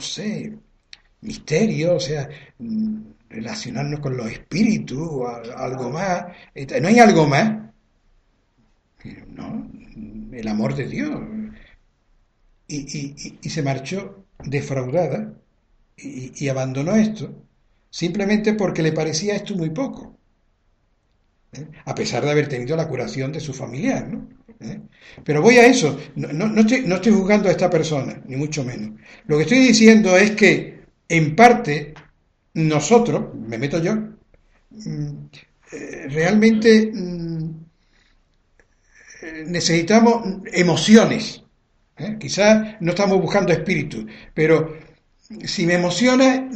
misterio, o sea, mm, relacionarnos con los espíritus, o algo más. ¿No hay algo más? No, el amor de Dios. Y, se marchó defraudada y, abandonó esto simplemente porque le parecía esto muy poco, ¿eh? a pesar de haber tenido la curación de su familiar. ¿no? ¿Eh? Pero voy a eso, no, estoy, no juzgando a esta persona, ni mucho menos. Lo que estoy diciendo es que, en parte, nosotros, me meto yo, mm, eh, realmente mm, necesitamos emociones. ¿eh? Quizás no estamos buscando espíritu, pero si me emociona,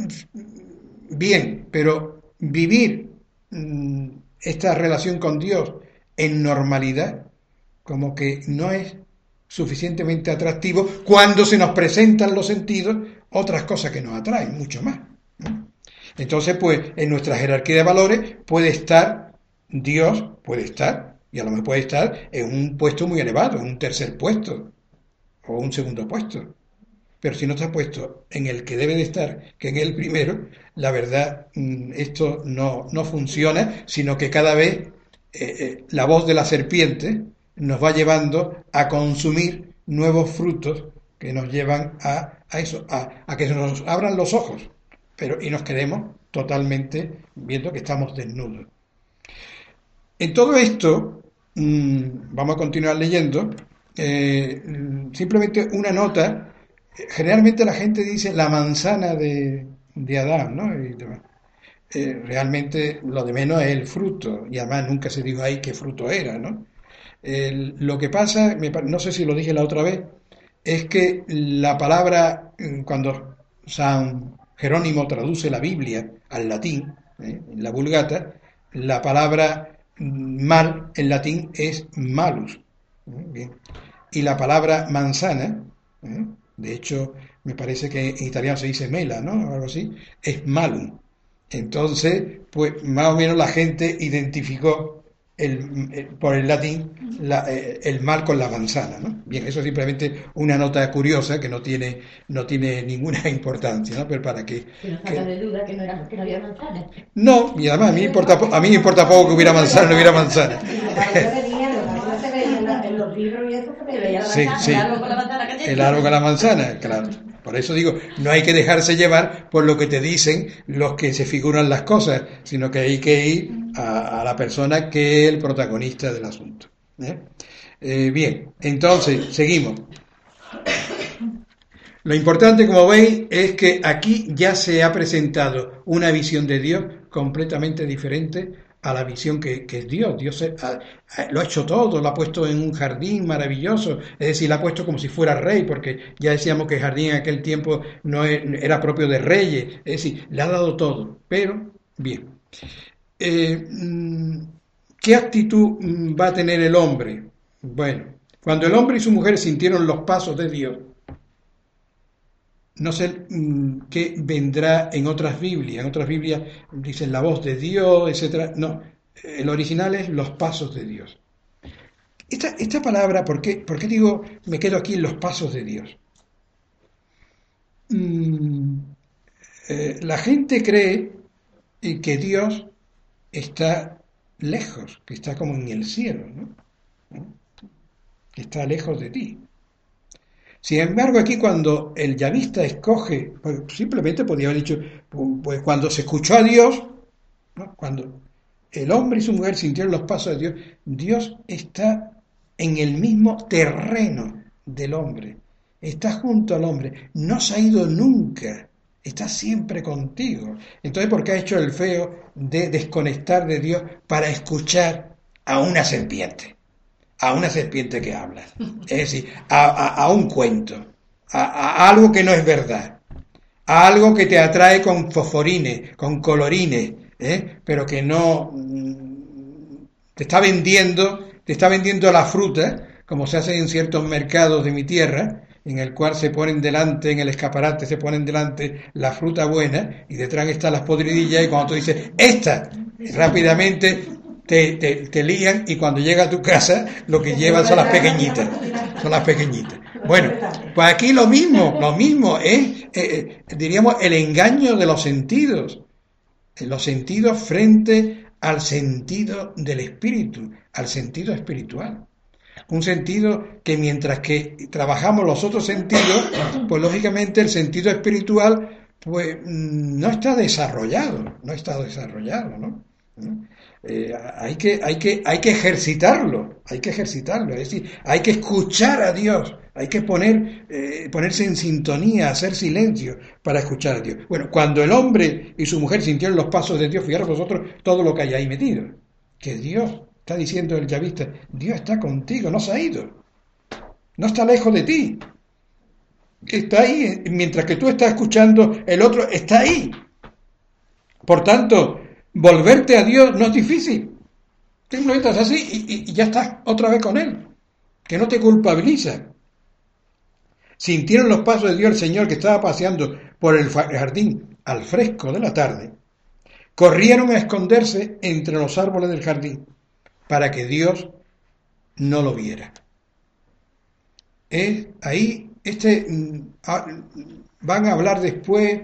bien, pero vivir mm, esta relación con Dios en normalidad como que no es suficientemente atractivo cuando se nos presentan los sentidos otras cosas que nos atraen mucho más. Entonces, pues en nuestra jerarquía de valores puede estar Dios, puede estar, y a lo mejor puede estar en un puesto muy elevado, en un tercer puesto o un segundo puesto. Pero si no está puesto en el que debe de estar, que en el primero, la verdad, mm, esto no, no funciona, sino que cada vez eh, eh, la voz de la serpiente nos va llevando a consumir nuevos frutos que nos llevan a, eso, a, que se nos abran los ojos pero, y nos quedemos totalmente viendo que estamos desnudos. En todo esto, mm, vamos a continuar leyendo, eh, simplemente una nota, generalmente la gente dice la manzana de, Adán, ¿no? Eh, realmente lo de menos es el fruto, y además nunca se dijo ahí qué fruto era, ¿no? Lo que pasa, no sé si lo dije la otra vez, es que la palabra, mm, cuando San Jerónimo traduce la Biblia al latín, ¿eh? en la Vulgata, la palabra mal en latín es malus. Y la palabra manzana, de hecho, me parece que en italiano se dice mela, ¿no? O algo así, es malum. Entonces, pues más o menos la gente identificó el, por el latín eh, el mal con la manzana. ¿no? Bien, eso es simplemente una nota curiosa que no tiene, no tiene ninguna importancia, ¿no? pero para que... no de duda que no, era, que no había manzana. No, y además a mí, me importa, a mí me importa poco que hubiera manzana o no hubiera manzana. Sí, sí. El árbol con la manzana, claro. Por eso digo, no hay que dejarse llevar por lo que te dicen los que se figuran las cosas, sino que hay que ir a, la persona que es el protagonista del asunto. ¿eh? Eh, bien, entonces, seguimos. Lo importante, como veis, es que aquí ya se ha presentado una visión de Dios completamente diferente a la visión que, es Dios. Dios lo ha hecho todo, lo ha puesto en un jardín maravilloso, es decir, lo ha puesto como si fuera rey, porque ya decíamos que el jardín en aquel tiempo no e, era propio de reyes, es decir, le ha dado todo. Pero, bien, eh, mm, ¿qué actitud mm, va a tener el hombre? Bueno, cuando el hombre y su mujer sintieron los pasos de Dios, no sé mm, qué vendrá en otras Biblias. En otras Biblias dicen la voz de Dios, etc. No, el original es los pasos de Dios. Esta, esta palabra, ¿por qué, ¿por qué, digo me quedo aquí en los pasos de Dios? Mm, eh, la gente cree que Dios está lejos, que está como en el cielo, ¿no? que está lejos de ti. Sin embargo, aquí cuando el llavista escoge, pues simplemente podría haber dicho, pues cuando se escuchó a Dios, cuando el hombre y su mujer sintieron los pasos de Dios, Dios está en el mismo terreno del hombre, está junto al hombre, no se ha ido nunca, está siempre contigo. Entonces, ¿por qué ha hecho el feo de desconectar de Dios para escuchar a una serpiente? A una serpiente que habla, es decir, a, un cuento, a, algo que no es verdad, a algo que te atrae con fosforines, con colorines, ¿eh? pero que no mm, te está vendiendo, te está vendiendo la fruta, como se hace en ciertos mercados de mi tierra, en el cual se ponen delante, en el escaparate se ponen delante la fruta buena y detrás están las podridillas y cuando tú dices, esta, rápidamente te, te, lían y cuando llega a tu casa lo que llevan son las pequeñitas, son las pequeñitas. Bueno, pues aquí lo mismo, lo mismo es, eh, eh, diríamos, el engaño de los sentidos, los sentidos frente al sentido del espíritu, al sentido espiritual. Un sentido que mientras que trabajamos los otros sentidos, pues lógicamente el sentido espiritual pues mm, no está desarrollado, no está desarrollado, ¿no? Eh, hay, que, hay, que, hay que ejercitarlo, hay que ejercitarlo, es decir, hay que escuchar a Dios, hay que poner, eh, ponerse en sintonía, hacer silencio para escuchar a Dios. Bueno, cuando el hombre y su mujer sintieron los pasos de Dios, fijaros vosotros todo lo que hay ahí metido, que Dios, está diciendo el yavista, Dios está contigo, no se ha ido, no está lejos de ti, está ahí, mientras que tú estás escuchando, el otro está ahí. Por tanto, volverte a Dios no es difícil. Simplemente estás así y, ya estás otra vez con Él. Que no te culpabiliza. Sintieron los pasos de Dios el Señor que estaba paseando por el jardín al fresco de la tarde. Corrieron a esconderse entre los árboles del jardín para que Dios no lo viera. Es ahí, este, mm, ah, van a hablar después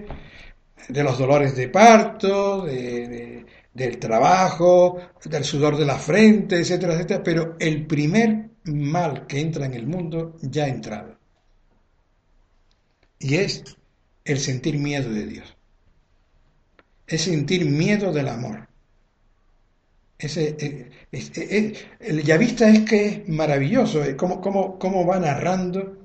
de los dolores de parto, del trabajo, del sudor de la frente, etcétera, etcétera, pero el primer mal que entra en el mundo ya ha entrado. Y es el sentir miedo de Dios. Es sentir miedo del amor. Ese, eh, eh, eh, el yavista es que es maravilloso, cómo, cómo, va narrando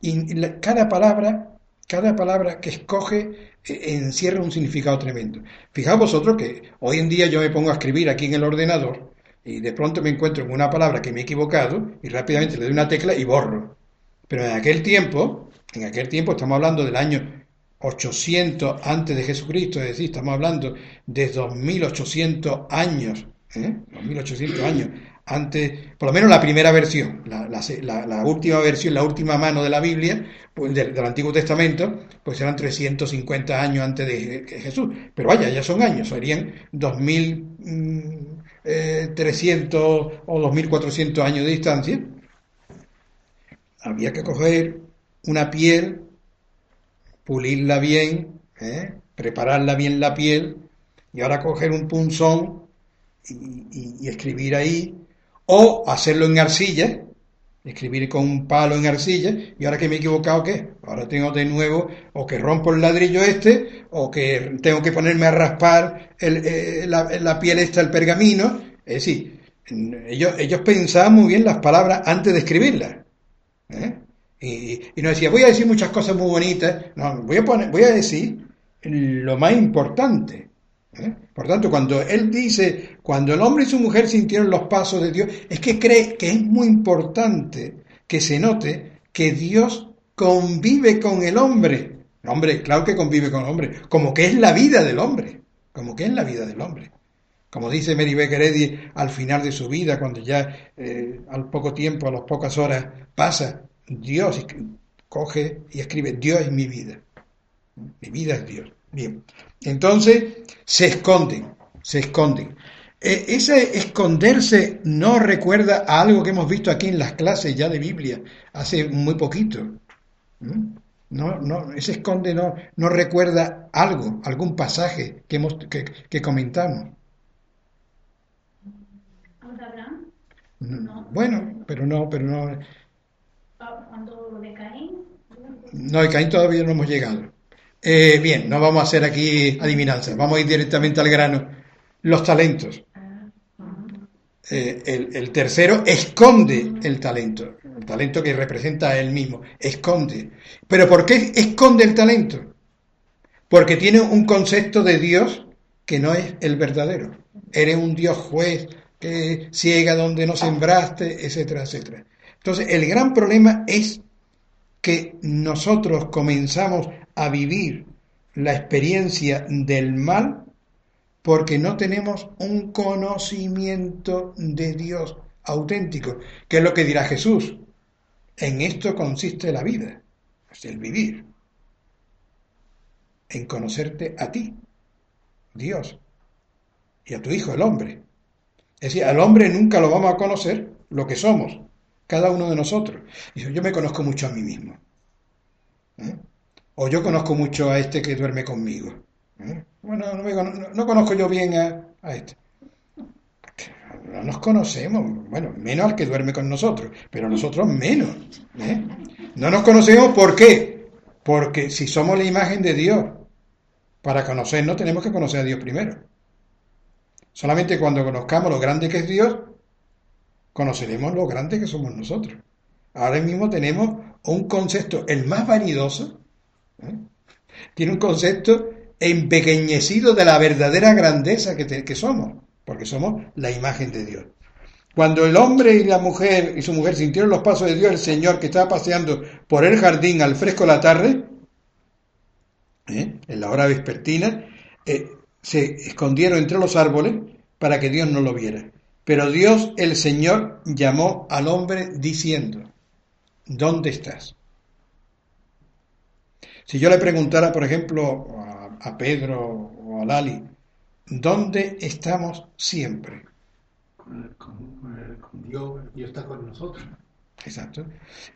y cada palabra, cada palabra que escoge e-, encierra un significado tremendo. Fijaos vosotros que hoy en día yo me pongo a escribir aquí en el ordenador y de pronto me encuentro con una palabra que me he equivocado y rápidamente le doy una tecla y borro. Pero en aquel tiempo, en aquel tiempo estamos hablando del año 800 antes de Jesucristo, es decir, estamos hablando de 2800 años ¿eh? 2800 años antes, por lo menos la primera versión, la, última versión, la última mano de la Biblia, pues, del, Antiguo Testamento, pues eran 350 años antes de Jesús. Pero vaya, ya son años, serían 2300 mm, eh, o 2400 años de distancia. Había que coger una piel, pulirla bien, ¿eh? prepararla bien la piel, y ahora coger un punzón y escribir ahí o hacerlo en arcilla, escribir con un palo en arcilla, y ahora que me he equivocado, ¿qué? Ahora tengo de nuevo, o que rompo el ladrillo este, o que tengo que ponerme a raspar eh, la, piel esta, el pergamino. Es decir, ellos, ellos pensaban muy bien las palabras antes de escribirlas. ¿eh? Y, y no decía, voy a decir muchas cosas muy bonitas, no, voy a, poner, voy a decir lo más importante. ¿Eh? Por tanto, cuando él dice, cuando el hombre y su mujer sintieron los pasos de Dios, es que cree que es muy importante que se note que Dios convive con el hombre. Hombre, claro que convive con el hombre, como que es la vida del hombre, como que es la vida del hombre. Como dice Mary Becker Eddy al final de su vida, cuando ya eh, al poco tiempo, a las pocas horas pasa, Dios coge y escribe, Dios es mi vida. Mi vida es Dios. Bien, entonces se esconden, se esconden. E, ese esconderse no recuerda a algo que hemos visto aquí en las clases ya de Biblia hace muy poquito. ¿Mm? No, no, ese esconde no, no recuerda algo, algún pasaje que, hemos, que, que comentamos. No. Bueno, pero no, pero no. ¿Cuando de Caín? No, de Caín todavía no hemos llegado. Eh, bien, no vamos a hacer aquí adivinanzas, vamos a ir directamente al grano. Los talentos. Eh, el, tercero esconde el talento, el talento que representa a él mismo, esconde. ¿Pero por qué esconde el talento? Porque tiene un concepto de Dios que no es el verdadero. Eres un Dios juez que ciega donde no sembraste, etcétera, etcétera. Entonces, el gran problema es que nosotros comenzamos a vivir la experiencia del mal porque no tenemos un conocimiento de Dios auténtico, que es lo que dirá Jesús. En esto consiste la vida, es el vivir, en conocerte a ti, Dios, y a tu Hijo, el hombre. Es decir, al hombre nunca lo vamos a conocer lo que somos, cada uno de nosotros. Yo me conozco mucho a mí mismo. ¿Eh? O yo conozco mucho a este que duerme conmigo. ¿eh? Bueno, no, conozco yo bien a, este. No nos conocemos, bueno, menos al que duerme con nosotros, pero nosotros menos. ¿eh? No nos conocemos ¿por qué? Porque si somos la imagen de Dios, para conocernos tenemos que conocer a Dios primero. Solamente cuando conozcamos lo grande que es Dios, conoceremos lo grande que somos nosotros. Ahora mismo tenemos un concepto, el más vanidoso, ¿Eh? Tiene un concepto empequeñecido de la verdadera grandeza que, somos, porque somos la imagen de Dios. Cuando el hombre y la mujer y su mujer sintieron los pasos de Dios, el Señor que estaba paseando por el jardín al fresco de la tarde, ¿eh? en la hora vespertina, eh, se escondieron entre los árboles para que Dios no lo viera. Pero Dios, el Señor, llamó al hombre diciendo, ¿dónde estás? Si yo le preguntara, por ejemplo, a, Pedro o a Lali, ¿dónde estamos siempre? Con, Dios, Dios está con nosotros. Exacto.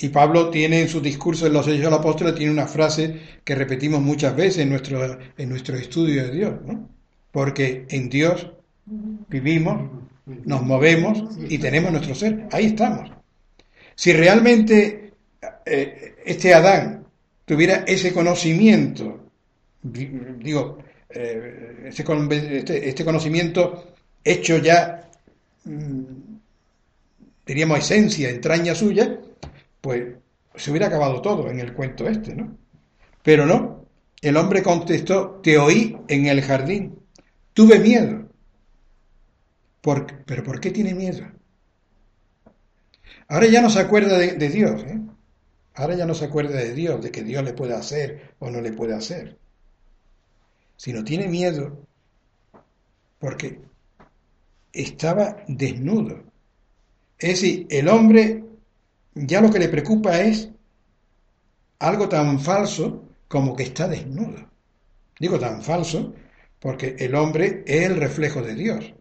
Y Pablo tiene en su discurso en los Hechos del Apóstol, tiene una frase que repetimos muchas veces en nuestro, en nuestro estudio de Dios, ¿no? Porque en Dios vivimos, nos movemos y tenemos nuestro ser. Ahí estamos. Si realmente eh, este Adán tuviera ese conocimiento, digo, eh, este, este, conocimiento hecho ya, mm, diríamos, esencia, entraña suya, pues se hubiera acabado todo en el cuento este, ¿no? Pero no, el hombre contestó, te oí en el jardín, tuve miedo. ¿Pero por qué tiene miedo? Ahora ya no se acuerda de, de Dios, ¿eh? Ahora ya no se acuerda de Dios, de que Dios le puede hacer o no le puede hacer. Sino tiene miedo porque estaba desnudo. Es decir, el hombre ya lo que le preocupa es algo tan falso como que está desnudo. Digo tan falso porque el hombre es el reflejo de Dios.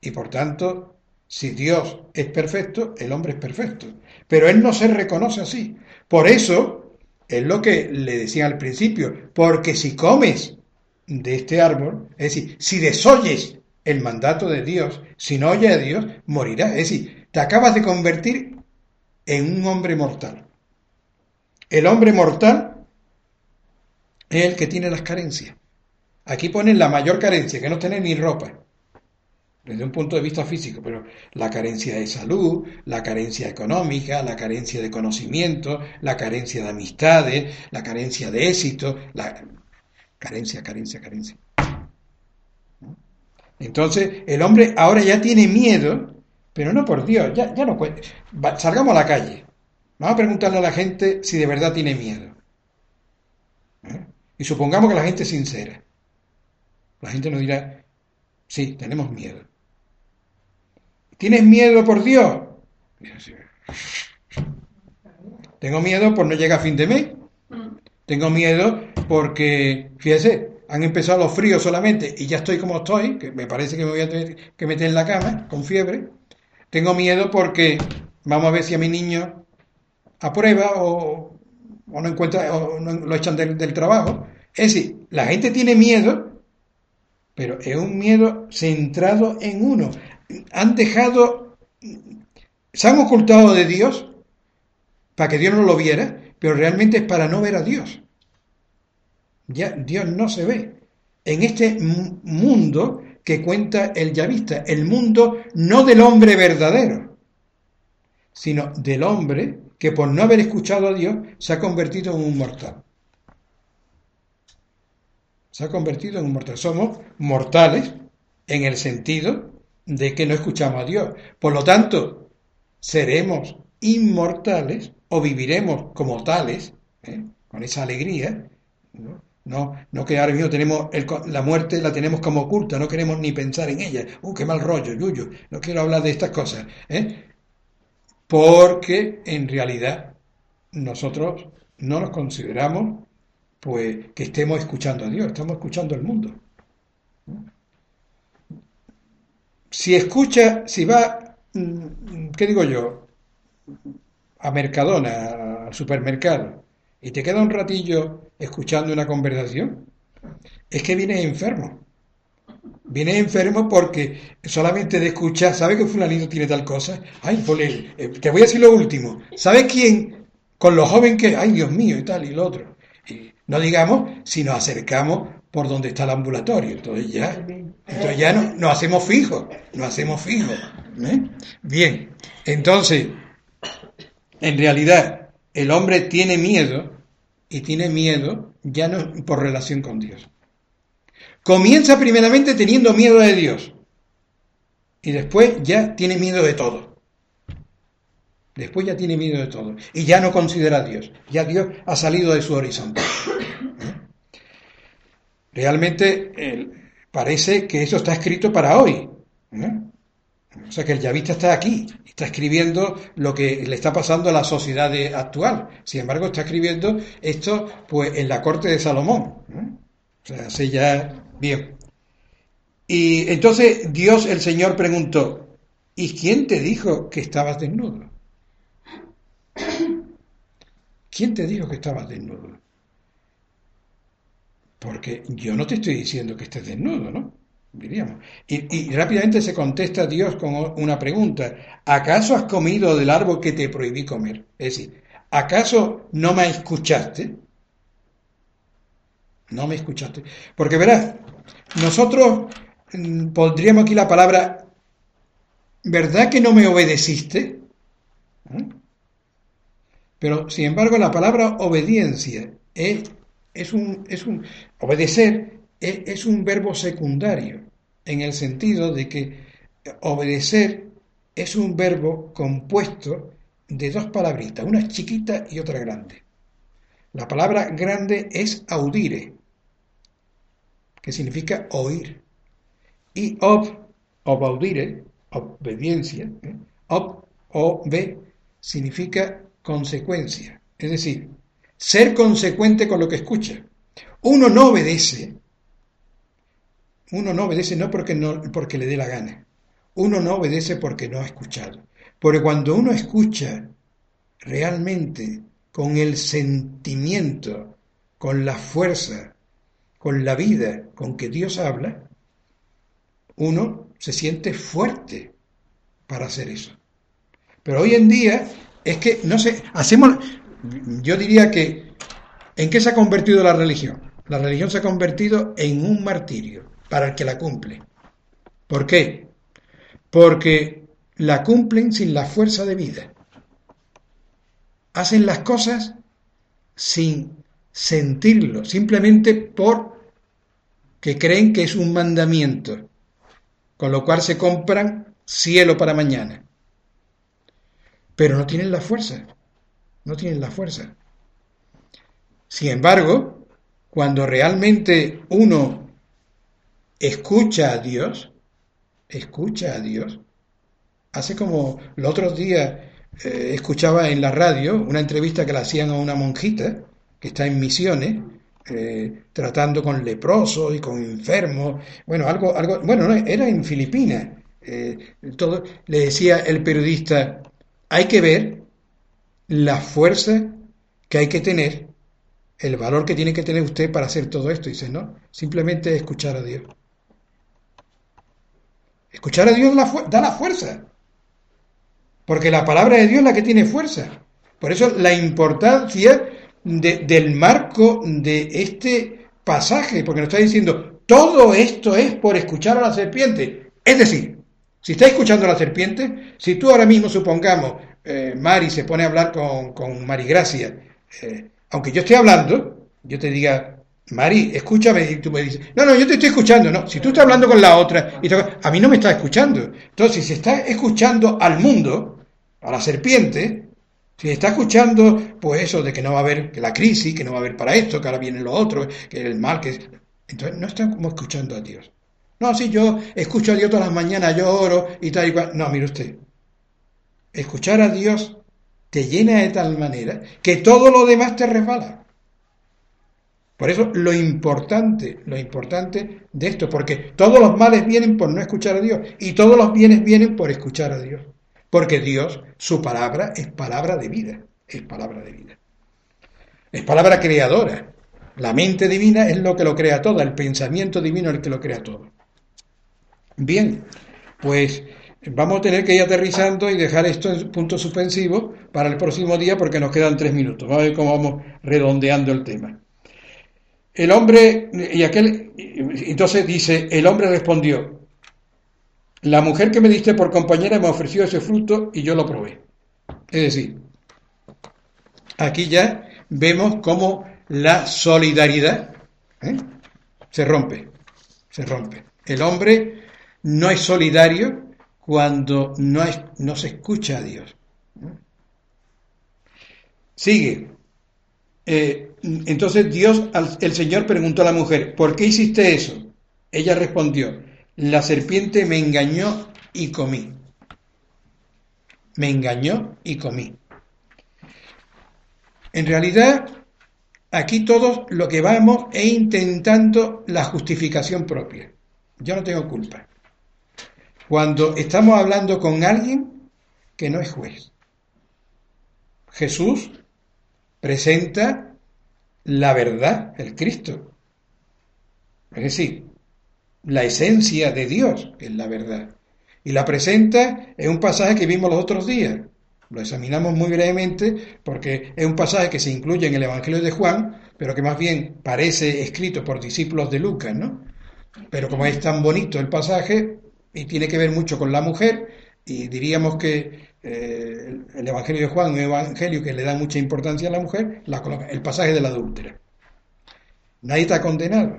Y por tanto, si Dios es perfecto, el hombre es perfecto. Pero él no se reconoce así. Por eso, es lo que le decía al principio, porque si comes de este árbol, es decir, si desoyes el mandato de Dios, si no oyes a Dios, morirás. Es decir, te acabas de convertir en un hombre mortal. El hombre mortal es el que tiene las carencias. Aquí ponen la mayor carencia, que no tiene ni ropa, desde un punto de vista físico, pero la carencia de salud, la carencia económica, la carencia de conocimiento, la carencia de amistades, la carencia de éxito, la carencia, carencia, carencia. Entonces, el hombre ahora ya tiene miedo, pero no por Dios, ya, ya no puede. Salgamos a la calle. Vamos a preguntarle a la gente si de verdad tiene miedo. ¿Eh? Y supongamos que la gente es sincera. La gente nos dirá, sí, tenemos miedo. ¿Tienes miedo por Dios? Tengo miedo por no llegar a fin de mes. Tengo miedo porque, fíjese, han empezado los fríos solamente y ya estoy como estoy, que me parece que me voy a tener que meter en la cama con fiebre. Tengo miedo porque vamos a ver si a mi niño aprueba o, no encuentra o no, lo echan del, del trabajo. Es decir, la gente tiene miedo, pero es un miedo centrado en uno. Han dejado, se han ocultado de Dios para que Dios no lo viera, pero realmente es para no ver a Dios. Ya Dios no se ve. En este mundo que cuenta el yavista, el mundo no del hombre verdadero, sino del hombre que por no haber escuchado a Dios se ha convertido en un mortal. Se ha convertido en un mortal. Somos mortales en el sentido de que no escuchamos a Dios. Por lo tanto, seremos inmortales o viviremos como tales, ¿eh? con esa alegría, ¿no? No, que ahora mismo tenemos la muerte la tenemos como oculta, no queremos ni pensar en ella. ¡Uh, qué mal rollo, Yuyo! No quiero hablar de estas cosas. ¿eh? Porque en realidad nosotros no nos consideramos pues que estemos escuchando a Dios, estamos escuchando al mundo. Si escucha, si va, mm, ¿qué digo yo? A Mercadona, al supermercado, y te queda un ratillo escuchando una conversación, es que vienes enfermo. Vienes enfermo porque solamente de escuchar, ¿sabes que fulanito tiene tal cosa? Ay, eh, te voy a decir lo último. ¿Sabes quién? Con lo joven que, ay, Dios mío, y tal, y lo otro. No digamos si nos acercamos por donde está el ambulatorio. Entonces ya, entonces ya no, nos hacemos fijos, nos hacemos fijos. ¿eh? Bien, entonces, en realidad, el hombre tiene miedo y tiene miedo ya por relación con Dios. Comienza primeramente teniendo miedo de Dios y después ya tiene miedo de todo. Después ya tiene miedo de todo y ya no considera a Dios. Ya Dios ha salido de su horizonte. Realmente parece que eso está escrito para hoy. ¿eh? O sea que el yavista está aquí, está escribiendo lo que le está pasando a la sociedad actual. Sin embargo, está escribiendo esto pues en la corte de Salomón. O sea, hace ya bien. Y entonces Dios, el Señor, preguntó, ¿y quién te dijo que estabas desnudo? ¿Quién te dijo que estabas desnudo? Porque yo no te estoy diciendo que estés desnudo, ¿no? diríamos. Y, rápidamente se contesta Dios con una pregunta. ¿Acaso has comido del árbol que te prohibí comer? Es decir, ¿acaso no me escuchaste? No me escuchaste. Porque verás, nosotros mm, pondríamos aquí la palabra, ¿verdad que no me obedeciste? ¿Eh? Pero, sin embargo, la palabra obediencia es, es, un, es un... Obedecer es un verbo secundario, en el sentido de que obedecer es un verbo compuesto de dos palabritas, una chiquita y otra grande. La palabra grande es audire, que significa oír. Y ob obaudire, obediencia, ¿eh? ob, o, significa consecuencia. Es decir, ser consecuente con lo que escucha. Uno no obedece, uno no obedece no porque, no porque le dé la gana, uno no obedece porque no ha escuchado. Porque cuando uno escucha realmente con el sentimiento, con la fuerza, con la vida con que Dios habla, uno se siente fuerte para hacer eso. Pero hoy en día es que, no sé, hacemos, yo diría que, ¿en qué se ha convertido la religión? La religión se ha convertido en un martirio para el que la cumple. ¿Por qué? Porque la cumplen sin la fuerza de vida. Hacen las cosas sin sentirlo, simplemente por que creen que es un mandamiento, con lo cual se compran cielo para mañana. Pero no tienen la fuerza, no tienen la fuerza. Sin embargo, cuando realmente uno escucha a Dios, escucha a Dios, hace como los otros días eh, escuchaba en la radio una entrevista que le hacían a una monjita que está en misiones, eh, tratando con leprosos y con enfermos, bueno, algo, algo, bueno, era en Filipinas, eh, todo, le decía el periodista, hay que ver la fuerza que hay que tener, el valor que tiene que tener usted para hacer todo esto. dice, no, simplemente escuchar a Dios. Escuchar a Dios da la fuerza. Porque la palabra de Dios es la que tiene fuerza. Por eso la importancia del marco de este pasaje, porque nos está diciendo, todo esto es por escuchar a la serpiente. Es decir, si está escuchando a la serpiente, si tú ahora mismo supongamos, eh, Mari se pone a hablar con, con Mari Gracia, eh, aunque yo esté hablando, yo te diga, Mari, escúchame, y tú me dices, no, no, yo te estoy escuchando, no, si tú estás hablando con la otra, y a mí no me está escuchando. Entonces, si se está escuchando al mundo, a la serpiente, si está escuchando, pues eso de que no va a haber la crisis, que no va a haber para esto, que ahora viene lo otro, que el mal, que... Entonces no como escuchando a Dios. No, si yo escucho a Dios todas las mañanas, yo oro y tal y cual. No, mire usted. Escuchar a Dios te llena de tal manera que todo lo demás te resbala. Por eso lo importante, lo importante de esto, porque todos los males vienen por no escuchar a Dios y todos los bienes vienen por escuchar a Dios. Porque Dios, su palabra es palabra de vida, es palabra de vida. Es palabra creadora. La mente divina es lo que lo crea todo, el pensamiento divino es el que lo crea todo. Bien, pues vamos a tener que ir aterrizando y dejar esto en punto suspensivo para el próximo día porque nos quedan tres minutos. Vamos a ver cómo vamos redondeando el tema. El hombre, y aquel, entonces dice, el hombre respondió, la mujer que me diste por compañera me ofreció ese fruto y yo lo probé. Es decir, aquí ya vemos cómo la solidaridad ¿eh? se rompe, se rompe. El hombre no es solidario cuando no, se escucha a Dios. Sigue. Eh, entonces Dios, el Señor preguntó a la mujer, ¿por qué hiciste eso? Ella respondió, la serpiente me engañó y comí. Me engañó y comí. En realidad, aquí todos lo que vamos es intentando la justificación propia. Yo no tengo culpa. Cuando estamos hablando con alguien que no es juez. Jesús presenta la verdad, el Cristo. Es decir, la esencia de Dios, es la verdad. Y la presenta en un pasaje que vimos los otros días. Lo examinamos muy brevemente porque es un pasaje que se incluye en el Evangelio de Juan, pero que más bien parece escrito por discípulos de Lucas, ¿no? Pero como es tan bonito el pasaje y tiene que ver mucho con la mujer, y diríamos que eh, el Evangelio de Juan un evangelio que le da mucha importancia a la mujer, el pasaje de la adúltera. Nadie está condenado,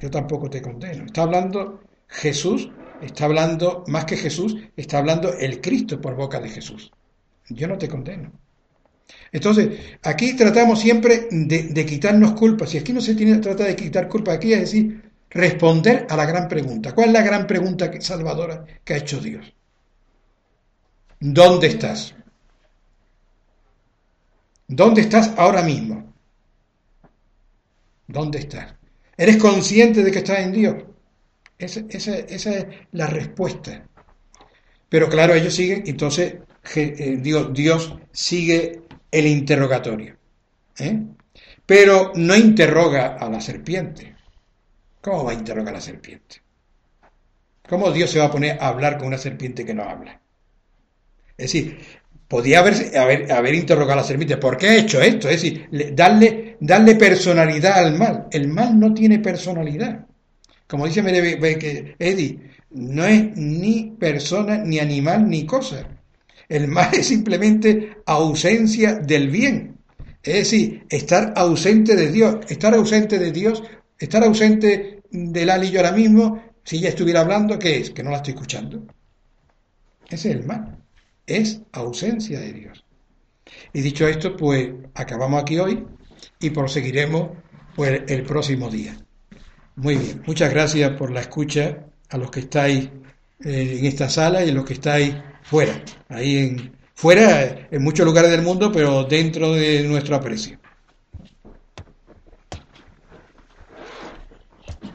yo tampoco te condeno. Está hablando Jesús, está hablando más que Jesús, está hablando el Cristo por boca de Jesús. Yo no te condeno. Entonces, aquí tratamos siempre de, quitarnos culpas. Y aquí no se tiene, trata de quitar culpas, aquí es decir, responder a la gran pregunta. ¿Cuál es la gran pregunta salvadora que ha hecho Dios? ¿Dónde estás? ¿Dónde estás ahora mismo? ¿Dónde estás? ¿Eres consciente de que estás en Dios? Esa, es la respuesta. Pero claro, ellos siguen, entonces eh, Dios, Dios sigue el interrogatorio. ¿eh? Pero no interroga a la serpiente. ¿Cómo va a interrogar a la serpiente? ¿Cómo Dios se va a poner a hablar con una serpiente que no habla? Es decir, podía haber, haber, interrogado a la serpiente, ¿por qué ha hecho esto? Es decir, darle, darle personalidad al mal. El mal no tiene personalidad. Como dice Eddie, no es ni persona, ni animal, ni cosa. El mal es simplemente ausencia del bien. Es decir, estar ausente de Dios. Estar ausente de Dios, estar ausente del Ali yo ahora mismo, si ella estuviera hablando, ¿qué es? Que no la estoy escuchando. Ese es el mal es ausencia de Dios. Y dicho esto, pues acabamos aquí hoy y proseguiremos pues, el próximo día. Muy bien, muchas gracias por la escucha a los que estáis eh, en esta sala y a los que estáis fuera, ahí en fuera en muchos lugares del mundo, pero dentro de nuestro aprecio.